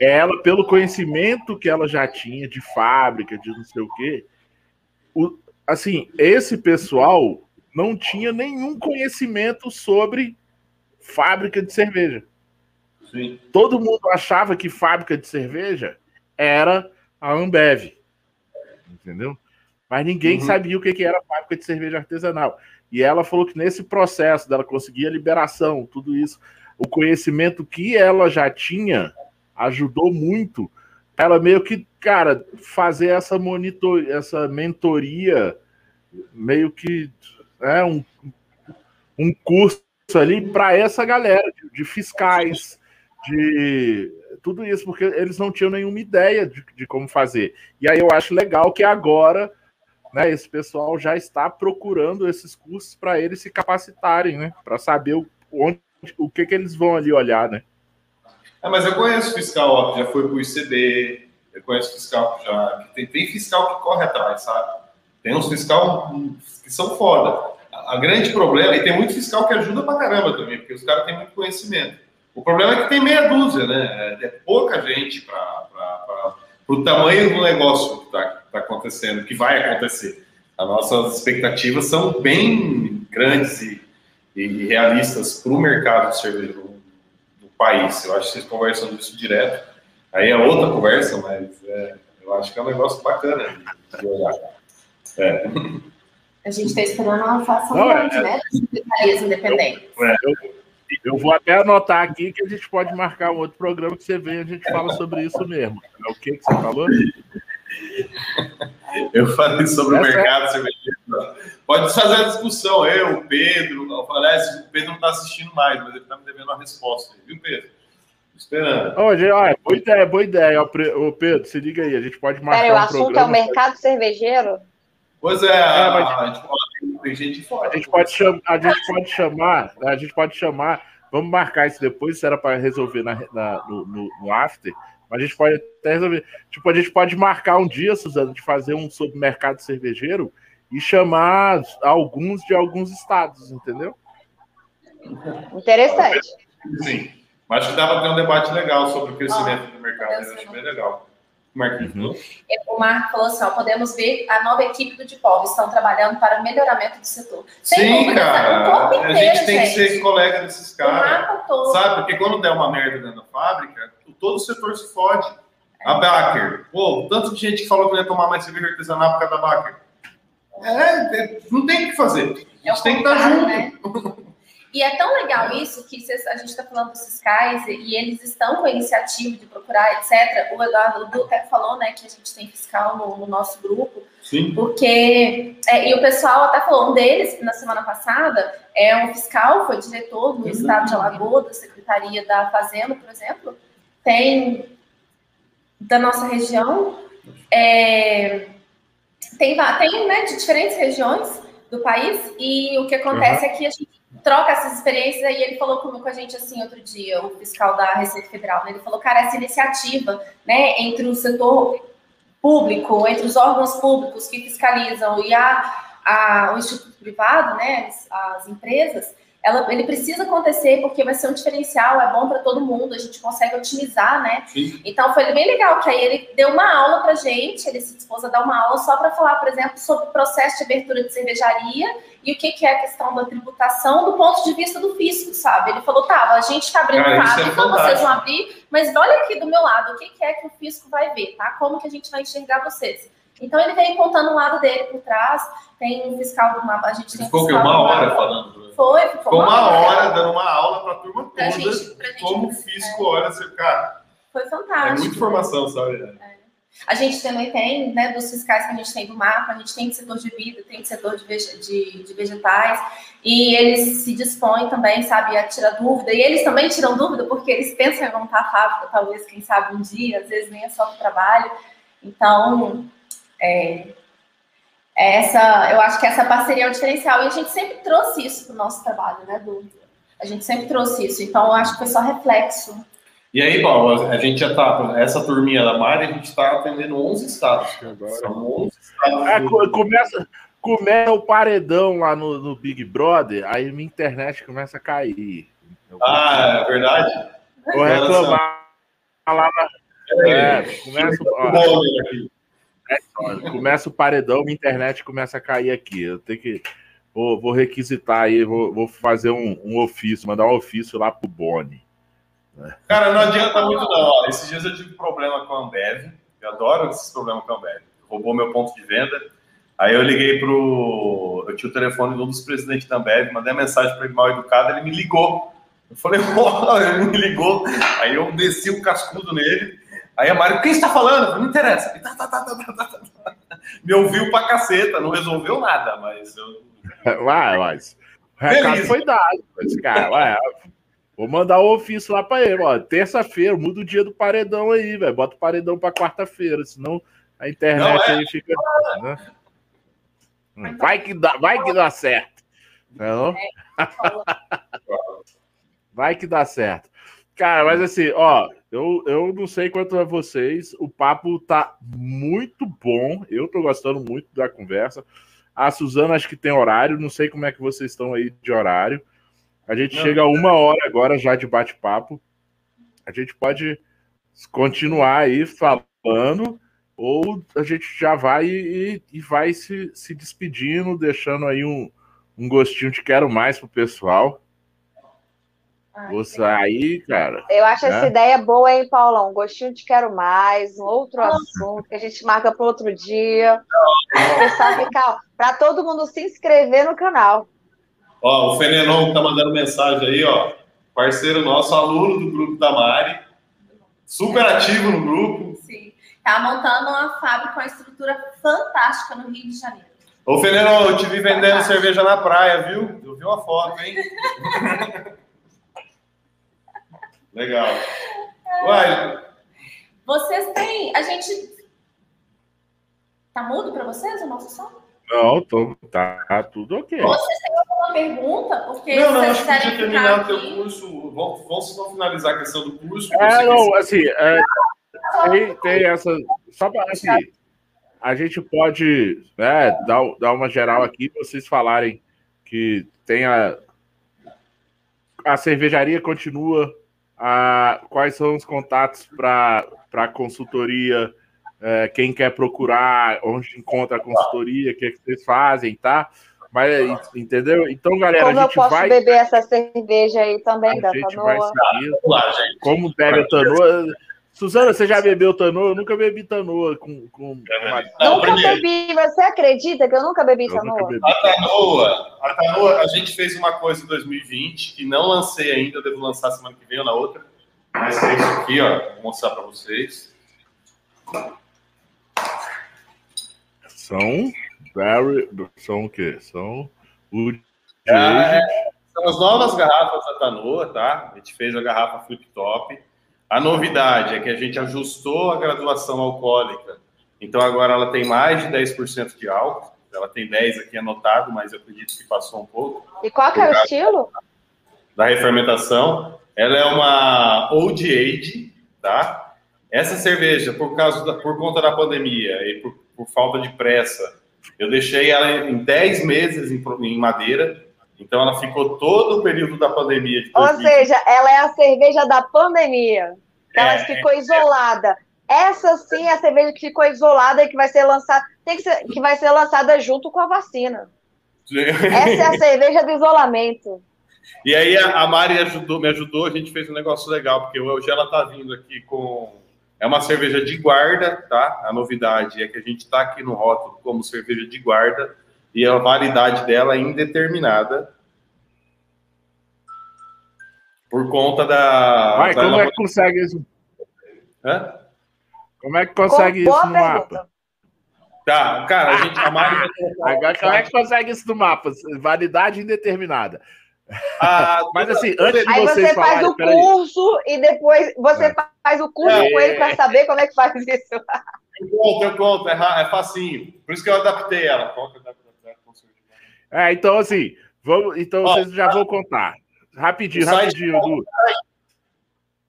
ela, pelo conhecimento que ela já tinha de fábrica, de não sei o quê, o, assim, esse pessoal não tinha nenhum conhecimento sobre fábrica de cerveja. Sim. Todo mundo achava que fábrica de cerveja era a Ambev. Entendeu? mas ninguém uhum. sabia o que, que era fábrica de cerveja artesanal. E ela falou que nesse processo dela conseguir a liberação, tudo isso, o conhecimento que ela já tinha ajudou muito ela meio que, cara, fazer essa monitor, essa mentoria, meio que é um, um curso ali para essa galera de, de, fiscais, de tudo isso, porque eles não tinham nenhuma ideia de, de como fazer. E aí eu acho legal que agora né, esse pessoal já está procurando esses cursos para eles se capacitarem, né? Para saber o, onde, o que, que eles vão ali olhar, né? Ah, mas eu conheço fiscal ó, que já foi para o ICD, eu conheço fiscal que já. Tem, tem fiscal que corre atrás, sabe? Tem uns fiscal que são foda. A, a grande problema, e tem muito fiscal que ajuda pra caramba também, porque os caras têm muito conhecimento. O problema é que tem meia dúzia, né? É, é pouca gente para o tamanho do negócio que está tá acontecendo, que vai acontecer. As nossas expectativas são bem grandes e, e realistas para o mercado de cerveja do, do, país. Eu acho que vocês conversam disso direto. Aí é outra conversa, mas é, eu acho que é um negócio bacana de olhar. É. A gente está esperando uma fação Não, grande, é, né? Das independentes. Eu, é, eu, eu, vou até anotar aqui que a gente pode marcar um outro programa que você vem e a gente fala sobre isso mesmo. É o que, que você falou? Eu falei sobre Essa o mercado é... cervejeiro. Pode fazer a discussão, eu, o Pedro. Eu falei, o Pedro não está assistindo mais, mas ele está me devendo uma resposta, viu, Pedro? Esperando. Hoje, olha, boa ideia, boa ideia. Ô, Pedro, se liga aí, a gente pode marcar. Peraí, o um assunto programa, é o mercado cervejeiro? Pois é, é a, gente pode, tem gente fora. A gente pode, chamar, a gente pode chamar, a gente pode chamar, vamos marcar isso depois, se era para resolver na, na no, no, no, after, mas a gente pode até resolver. Tipo, a gente pode marcar um dia, Suzana, de fazer um sobre mercado cervejeiro e chamar alguns de alguns estados, entendeu? Interessante. Sim. Acho que dá para ter um debate legal sobre o crescimento ah, do mercado. Acho bem legal. Marquinhos. Uhum. O Marco falou assim: ó, podemos ver a nova equipe do Dipov estão trabalhando para o melhoramento do setor. Sem Sim, dúvida, cara. Inteiro, a gente tem gente. que ser colega desses caras. Sabe? Porque quando der uma merda dentro da fábrica, todo o setor se fode. É. A Baker. Pô, tanto de gente que falou que ia tomar mais cerveja artesanal por causa da Baker. É, é, não tem o que fazer. A gente é tem que estar junto. Né? *laughs* E é tão legal isso que a gente está falando dos fiscais e eles estão com a iniciativa de procurar, etc. O Eduardo Duque falou, né, que a gente tem fiscal no, no nosso grupo. Sim. Porque, é, e o pessoal até falou, um deles, na semana passada, é um fiscal, foi diretor do estado de Alagoas, da Secretaria da Fazenda, por exemplo, tem da nossa região, é, tem, tem né, de diferentes regiões do país, e o que acontece uhum. é que a gente troca essas experiências. E ele falou com a gente assim outro dia, o fiscal da Receita Federal. Né? Ele falou, cara, essa iniciativa, né, entre o setor público, entre os órgãos públicos que fiscalizam e a, a, o instituto privado, né, as, as empresas, ela, ele precisa acontecer porque vai ser um diferencial, é bom para todo mundo, a gente consegue otimizar, né? Sim. Então foi bem legal que aí ele deu uma aula para gente, ele se dispôs a dar uma aula só para falar, por exemplo, sobre o processo de abertura de cervejaria e o que, que é a questão da tributação do ponto de vista do fisco, sabe? Ele falou, tá, a gente está abrindo Cara, fábrica, é então vocês vão abrir, mas olha aqui do meu lado, o que, que é que o fisco vai ver, tá? Como que a gente vai enxergar vocês? Então ele veio contando o lado dele por trás. Tem um fiscal do mapa, a gente tem ficou um uma hora falando. Foi, ficou, ficou uma, uma hora, dando uma aula para a turma toda. Pra gente, pra gente, como o fisco é. olha seu cara. Foi fantástico. É muita informação, sabe? É. A gente também tem, né, dos fiscais que a gente tem do mapa, a gente tem de setor de vida, tem de setor de, de, de vegetais, e eles se dispõem também, sabe, a tirar dúvida, e eles também tiram dúvida porque eles pensam em montar a fábrica, talvez, quem sabe, um dia, às vezes nem é só para trabalho. Então, é, essa, eu acho que essa parceria é o diferencial. E a gente sempre trouxe isso para o nosso trabalho, né, Du? A gente sempre trouxe isso. Então, eu acho que foi só reflexo. E aí, Paulo, a gente já está, essa turminha da Mari, a gente está atendendo 11 estados. Agora... São 11 estados. É, do... começa, começa o paredão lá no, no, Big Brother, aí minha internet começa a cair. ah, é verdade? Vou reclamar lá na. É, começa. Ó, é, começa o paredão, minha internet começa a cair aqui. Eu tenho que. Vou, vou requisitar aí, vou, vou fazer um, um, ofício, mandar um ofício lá pro Boni. Cara, não adianta muito, não. Esses dias eu tive problema com a Ambev. Eu adoro esses problemas com a Ambev. Roubou meu ponto de venda. Aí eu liguei pro. Eu tinha o telefone de um dos presidentes da Ambev, mandei a mensagem para ele mal educado, ele me ligou. Eu falei, *laughs* ele me ligou. Aí eu desci o um cascudo nele. Aí a Mari, quem está falando? Não interessa. Tá, tá, tá, *laughs* me ouviu pra caceta, não resolveu nada, mas eu. *laughs* Vai, mas. O recado Feliz. foi dado. Mas, cara, vai, vou mandar o ofício lá pra ele. Ó, terça-feira, muda o dia do paredão aí, velho. Bota o paredão pra quarta-feira, senão a internet é. aí fica. Né? Hum, vai que dá, vai que dá certo. Não? *laughs* Vai que dá certo. Cara, mas assim, ó, eu, eu não sei quanto a vocês, o papo tá muito bom. Eu tô gostando muito da conversa. A Suzana acho que tem horário, não sei como é que vocês estão aí de horário. A gente não, chega a uma hora agora já de bate-papo. A gente pode continuar aí falando, ou a gente já vai e, e vai se, se despedindo, deixando aí um, um gostinho de quero mais pro pessoal. Vou sair, cara. Eu acho né? essa ideia boa, hein, Paulão? Um gostinho de quero mais, um outro assunto que a gente marca para outro dia. Para todo mundo se inscrever no canal. Ó, o Fenenon tá mandando mensagem aí, ó. Parceiro nosso, aluno do grupo da Mari. Super ativo no grupo. Sim. Tá montando uma fábrica com uma estrutura fantástica no Rio de Janeiro. Ô, Fenenon, eu te vi vendendo cerveja na praia, viu? Eu vi uma foto, hein? *laughs* Legal. Uai. Vocês têm. A gente. Tá mudo para vocês o nosso som? Não, tô, tá tudo ok. Vocês têm alguma pergunta? Porque não, não, acho que podia terminar o teu curso. Vamos, vamos finalizar a questão do curso. É, não, assim, é, tem, tem essa. Só para assim, a gente pode né, dar, dar uma geral aqui para vocês falarem que tem a. A cervejaria continua ah, quais são os contatos para consultoria, é, quem quer procurar, onde encontra a consultoria, o que, é que vocês fazem, tá? Mas, entendeu? Então, galera, Como a gente eu posso vai... beber essa cerveja aí também, da Tanoa? Como bebe a Tanoa... Suzana, você já bebeu Tanoa? Eu nunca bebi Tanoa com. com Não, nunca bebi, você acredita que eu nunca bebi Tanoa? Bebi. A Tanoa, a Tanoa, a gente fez uma coisa em 2020 que não lancei ainda, eu devo lançar semana que vem ou na outra. Mas é isso aqui, ó. Vou mostrar para vocês. São very, são o quê? São o é, são as novas garrafas da Tanoa, tá? A gente fez a garrafa flip top. A novidade é que a gente ajustou a graduação alcoólica. Então agora ela tem mais de 10% de álcool. Ela tem 10 aqui anotado, mas eu acredito que passou um pouco. E qual que é o estilo? Da refermentação. Ela é uma Old Age, tá? Essa cerveja, por causa da, por conta da pandemia e por, por falta de pressa, eu deixei ela em 10 meses em, em madeira então ela ficou todo o período da pandemia. Ou seja, ela é a cerveja da pandemia. Ela é, ficou isolada. Essa sim é a cerveja que ficou isolada e que vai ser lançada, tem que, ser, que vai ser lançada junto com a vacina. Essa é a *laughs* cerveja do isolamento. E aí a, Mari ajudou, me ajudou, a gente fez um negócio legal, porque hoje ela está vindo aqui com. É uma cerveja de guarda, tá? A novidade é que a gente está aqui no rótulo como cerveja de guarda e a validade dela é indeterminada por conta da. Vai, da como nova... é que consegue isso? Hã? Como é que consegue isso no mapa? Tá, cara, a gente. A Mari Agora, como é que consegue isso no mapa? Validade indeterminada. Ah, *laughs* Mas assim, antes de aí vocês você faz o curso aí. e depois você é. faz o curso é. com ele para saber como é que faz isso. Eu conto, eu conto, é, é facinho. Por isso que eu adaptei ela. Conta, é, então assim, vamos, então Ó, vocês já vão contar. Rapidinho, rapidinho.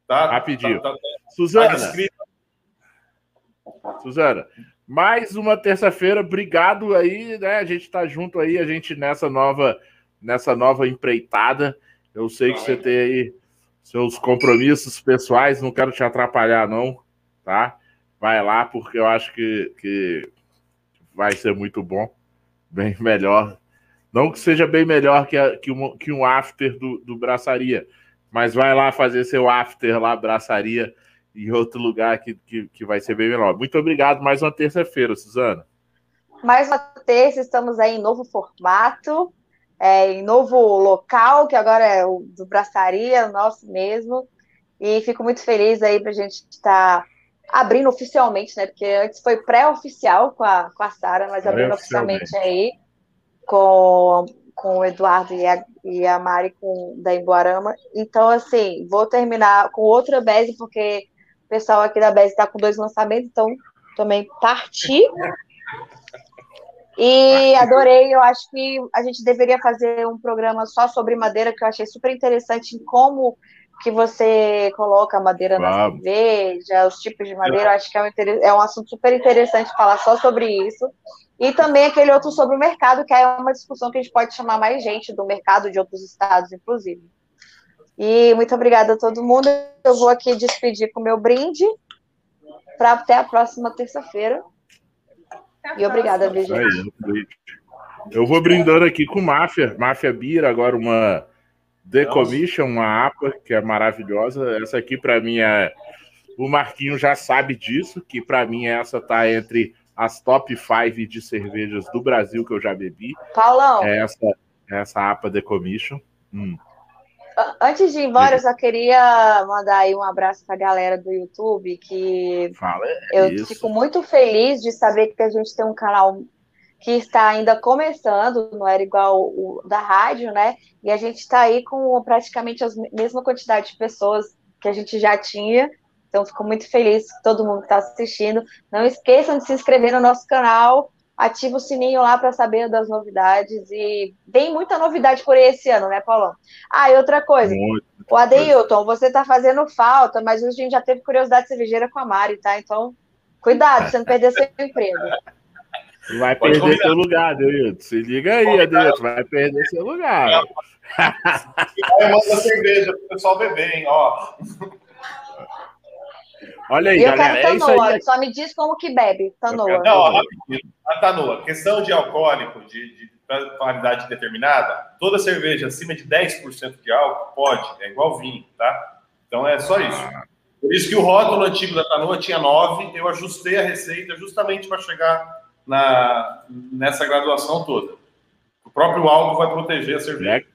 Tá, rapidinho. Tá, tá, tá, Suzana. Suzana, mais uma terça-feira, obrigado aí, né? A gente tá junto aí, a gente nessa nova, nessa nova empreitada. Eu sei que você tem aí seus compromissos pessoais, não quero te atrapalhar, não, tá? Vai lá, porque eu acho que, que vai ser muito bom, bem melhor não que seja bem melhor que, a, que, um, que um after do, do Braçaria, mas vai lá fazer seu after lá, Braçaria, em outro lugar que, que, que vai ser bem melhor. Muito obrigado, mais uma terça-feira, Suzana. mais uma terça, estamos aí em novo formato, é, em novo local, que agora é o do Braçaria, nosso mesmo. E fico muito feliz aí para a gente estar tá abrindo oficialmente, né? Porque antes foi pré-oficial com a, com a Sara, mas abrindo oficialmente aí com, com o Eduardo e a, e a Mari com, da Emboarama. Então, assim, vou terminar com outra base, porque o pessoal aqui da base está com dois lançamentos, então também parti. E adorei, eu acho que a gente deveria fazer um programa só sobre madeira, que eu achei super interessante em como que você coloca a madeira na cerveja, os tipos de madeira, eu acho que é um, é um assunto super interessante falar só sobre isso. E também aquele outro sobre o mercado, que é uma discussão que a gente pode chamar mais gente do mercado de outros estados, inclusive. E muito obrigada a todo mundo. Eu vou aqui despedir com o meu brinde para até a próxima terça-feira. E obrigada, Virginia. Eu vou brindando aqui com Máfia, Máfia Bira, agora uma The Commission, uma APA, que é maravilhosa. Essa aqui, para mim, é. O Marquinho já sabe disso, que para mim essa tá entre as top 5 de cervejas do Brasil que eu já bebi. Paulão. É essa, é essa APA The Commission. Hum. Antes de ir embora, eu só queria mandar aí um abraço para a galera do YouTube, que Fala, é eu isso. fico muito feliz de saber que a gente tem um canal que está ainda começando, não era igual o da rádio, né? E a gente está aí com praticamente a mesma quantidade de pessoas que a gente já tinha. Então, fico muito feliz com todo mundo que está assistindo. Não esqueçam de se inscrever no nosso canal, ativa o sininho lá para saber das novidades e tem muita novidade por esse ano, né, Paulão? Ah, e outra coisa, muito, o Adeilton, você está fazendo falta, mas hoje a gente já teve curiosidade cervejeira com a Mari, tá? Então, cuidado, você não perder seu emprego. Vai Pode perder seu lugar, Adeilton. Se liga aí, Adeilton, vai perder seu lugar. *laughs* Manda cerveja pro pessoal beber, hein, ó. Olha aí, e eu galera. quero Tanoa, é só me diz como que bebe, Tanoa. Não, rapidinho. A Tanoa, questão de alcoólico, de, de qualidade determinada, toda cerveja acima de 10% de álcool pode, é igual vinho, tá? Então é só isso. Por isso que o rótulo antigo da Tanoa tinha 9, eu ajustei a receita justamente para chegar na, nessa graduação toda. O próprio álcool vai proteger a cerveja.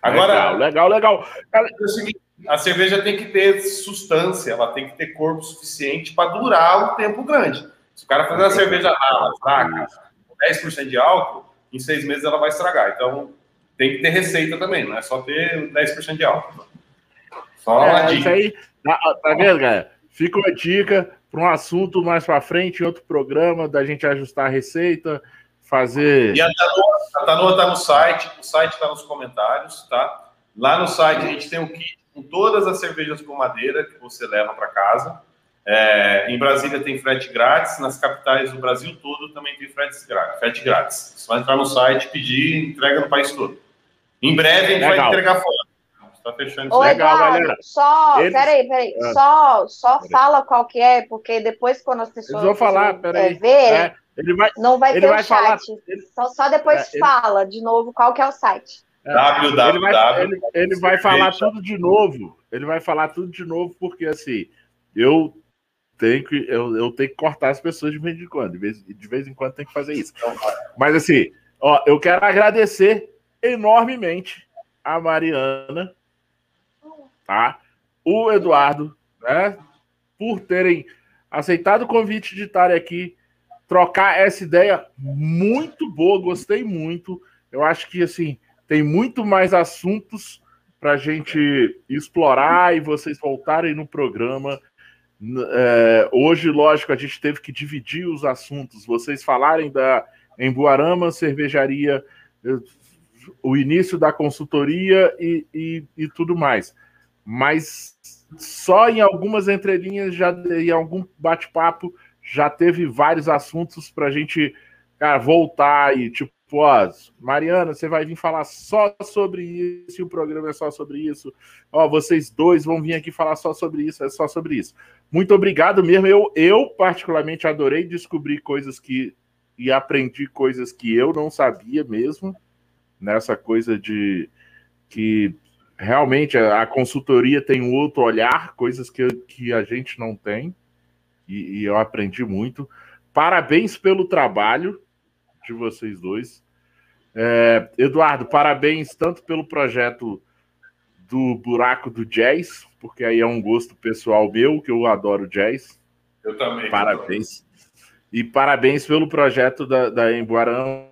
Agora, legal, legal. legal. É o seguinte, a cerveja tem que ter substância, ela tem que ter corpo suficiente para durar um tempo grande. Se o cara fazer uma cerveja rala, fraca, com 10% de álcool, em seis meses ela vai estragar. Então, tem que ter receita também, não é só ter 10% de álcool. Só é, uma dica. Isso aí, tá, tá vendo, cara? Fica uma dica para um assunto mais para frente, em outro programa, da gente ajustar a receita, fazer. E a Tanoa está no site, o site está nos comentários, tá? Lá no site a gente tem o kit com todas as cervejas com madeira que você leva para casa. É, em Brasília tem frete grátis, nas capitais do Brasil todo também tem frete grátis. Frete grátis. Você vai entrar no site, pedir, entrega no país todo. Em breve a gente Legal. vai entregar fora. Está fechando isso. Ô, Legal, galera. Só, Eles... peraí, peraí. Ah. Só, só peraí. fala qual que é, porque depois quando as pessoas vão falar, peraí. É, verem, é, ele vai, não vai ter vai o chat. Falar, só, só depois é, fala ele... de novo qual que é o site. É, ele vai, ele, ele vai falar tudo de novo. Ele vai falar tudo de novo, porque assim, eu tenho que, eu, eu tenho que cortar as pessoas de vez em quando. De vez, de vez em quando tem que fazer isso. Mas assim, ó, eu quero agradecer enormemente a Mariana, tá? O Eduardo, né? Por terem aceitado o convite de estarem aqui, trocar essa ideia muito boa, gostei muito. Eu acho que assim tem muito mais assuntos para a gente explorar e vocês voltarem no programa. É, hoje, lógico, a gente teve que dividir os assuntos. Vocês falarem da Embuarama Cervejaria, o início da consultoria e, e, e, tudo mais. Mas só em algumas entrelinhas, já em algum bate-papo, já teve vários assuntos para a gente cara, voltar e tipo Pô, Mariana, você vai vir falar só sobre isso, e o programa é só sobre isso. Ó, vocês dois vão vir aqui falar só sobre isso, é só sobre isso. Muito obrigado mesmo. Eu, eu particularmente adorei descobrir coisas que e aprendi coisas que eu não sabia mesmo nessa coisa de que realmente a, a consultoria tem um outro olhar, coisas que, que a gente não tem, e, e eu aprendi muito. parabéns pelo trabalho de vocês dois. É, Eduardo, parabéns tanto pelo projeto do Buraco do Jazz, porque aí é um gosto pessoal meu, que eu adoro jazz. Eu também. Parabéns. E parabéns pelo projeto da, da Embuarama,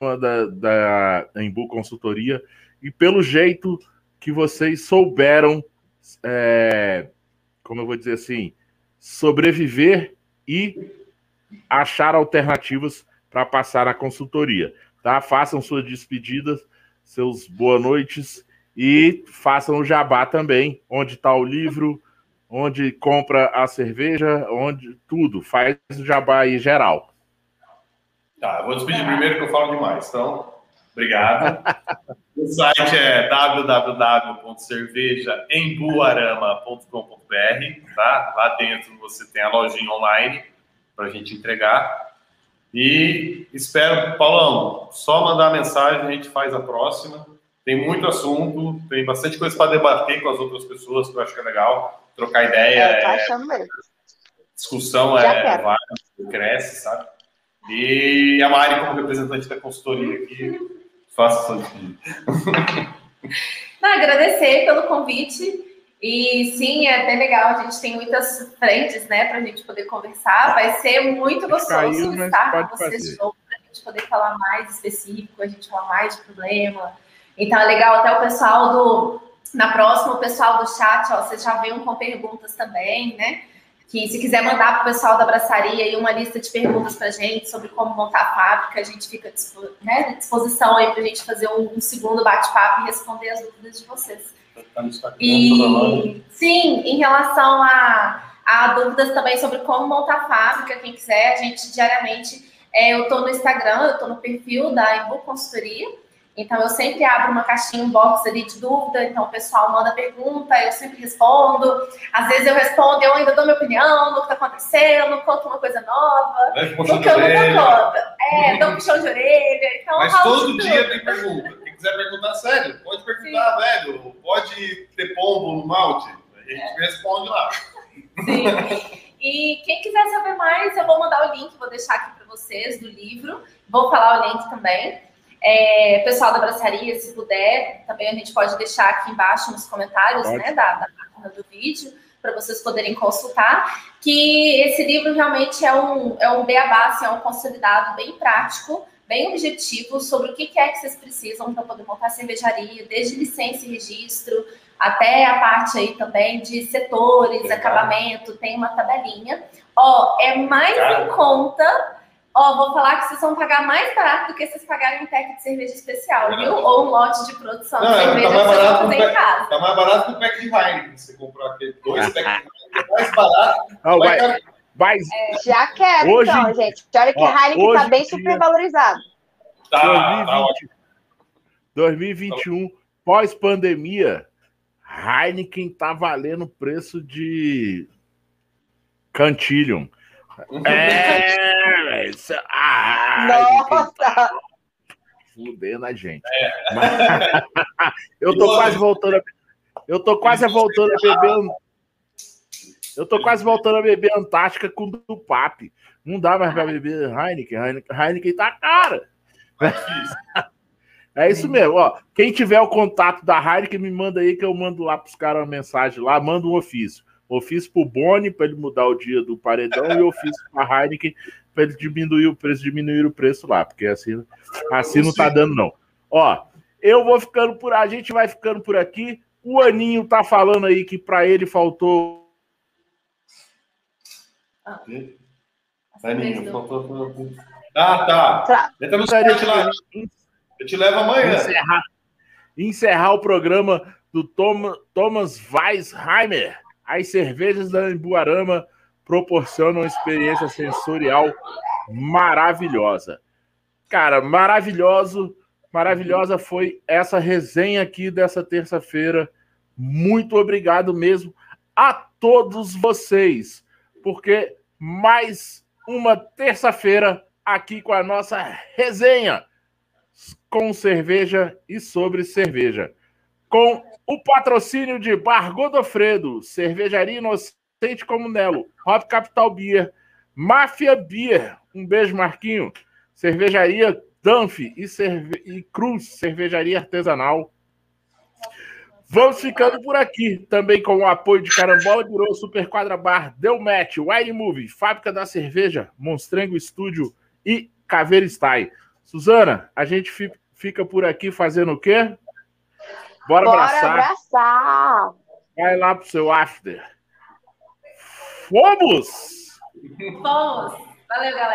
da, da Embu Consultoria, e pelo jeito que vocês souberam, é, como eu vou dizer assim, sobreviver e achar alternativas para passar a consultoria. Tá? Façam suas despedidas, seus boa noites e façam o jabá também, onde está o livro, onde compra a cerveja, onde tudo, faz o jabá aí geral. Tá, vou despedir primeiro que eu falo demais, então, obrigado. *laughs* o site é www.cervejaembuarama.com.br, tá? Lá dentro você tem a lojinha online para a gente entregar. E espero, Paulão, só mandar a mensagem, a gente faz a próxima. Tem muito assunto, tem bastante coisa para debater com as outras pessoas, que eu acho que é legal trocar ideia. É, tô achando mesmo. Discussão Já é, vai, cresce, sabe? E a Mari, como representante da consultoria aqui, faça sua Não, agradecer pelo convite. E sim, é até legal, a gente tem muitas frentes, né, para a gente poder conversar. Vai ser muito gostoso Caiu, estar com vocês de novo, para a gente poder falar mais específico, a gente falar mais de problema. Então é legal até o pessoal do na próxima, o pessoal do chat, ó, vocês já veem com perguntas também, né? Que se quiser mandar para o pessoal da braçaria aí uma lista de perguntas para a gente sobre como montar a fábrica, a gente fica né, à disposição aí para a gente fazer um, um segundo bate-papo e responder as dúvidas de vocês. E sim, em relação a, a dúvidas também sobre como montar a fábrica, quem quiser, a gente diariamente, é, eu estou no Instagram, eu estou no perfil da Embu Consultoria, então, eu sempre abro uma caixinha, um box ali de dúvida. Então, o pessoal manda pergunta, eu sempre respondo. Às vezes eu respondo, eu ainda dou minha opinião no que está acontecendo, conto uma coisa nova. É, porque eu conta. É, dou um puxão de orelha. Então, Mas todo dia tem pergunta. Quiser perguntar, sério, pode perguntar, Sim. velho. Pode ter pombo no malte. A gente é. responde lá. Sim. E quem quiser saber mais, eu vou mandar o link, vou deixar aqui para vocês do livro. Vou falar o link também. É, pessoal da braçaria, se puder, também a gente pode deixar aqui embaixo nos comentários né, da, da página do vídeo, para vocês poderem consultar, que esse livro realmente é um, é um beabá, assim, é um consolidado bem prático, bem objetivo sobre o que é que vocês precisam para poder montar cervejaria, desde licença e registro, até a parte aí também de setores, Legal. acabamento, tem uma tabelinha. Ó, é mais em conta Ó, vou falar que vocês vão pagar mais barato do que vocês pagarem um pack de cerveja especial, viu? Ou um lote de produção não, de tá cerveja tá mais barato fazer em casa. Tá mais barato que o pack de Heineken. Você comprou aquele dois *laughs* packs de mais barato. Não, vai, vai, vai. É, já quero, hoje, então, gente. Olha que ó, Heineken tá bem super valorizado. Tá, 2020, tá ótimo. 2021, pós-pandemia, Heineken tá valendo preço de Cantilium. É, isso, ah, Nossa! Fudendo a gente. É. Mas, *laughs* eu tô quase voltando a, eu tô quase voltando a beber eu tô quase voltando a beber Antártica com do PAP. Não dá mais para beber Heineken. Heineken, Heineken tá cara. *laughs* É isso mesmo, ó. Quem tiver o contato da Heineken, me manda aí que eu mando lá pros caras uma mensagem lá, manda um ofício. Ofício pro Boni para ele mudar o dia do paredão e ofício para Heineken para ele diminuir o preço, diminuir o preço lá, porque assim, assim não tá dando não. Ó, eu vou ficando por a gente vai ficando por aqui. O Aninho tá falando aí que para ele faltou ah. Aninho, faltou Ah, tá. Entra no site lá. Eu te levo amanhã. Encerrar, encerrar o programa do Tom, Thomas Weisheimer. As cervejas da Embuarama proporcionam uma experiência sensorial maravilhosa. Cara, maravilhoso, maravilhosa foi essa resenha aqui dessa terça-feira. Muito obrigado mesmo a todos vocês, porque mais uma terça-feira aqui com a nossa resenha com cerveja e sobre cerveja. Com o patrocínio de Bar Godofredo, Cervejaria Inocente como Nelo, Hop Capital Beer, Máfia Beer. Um beijo, Marquinho. Cervejaria Danf e, cerve... e Cruz, cervejaria artesanal. Vamos ficando por aqui. Também com o apoio de Carambola Virou, Super Quadra Bar, Deu Match, Wine Movie, Fábrica da Cerveja, Monstrengo Estúdio e Caveira Style. Suzana, a gente fica por aqui fazendo o quê? Bora, Bora abraçar. abraçar. Vai lá pro seu after. Fomos! Fomos! Valeu, galera.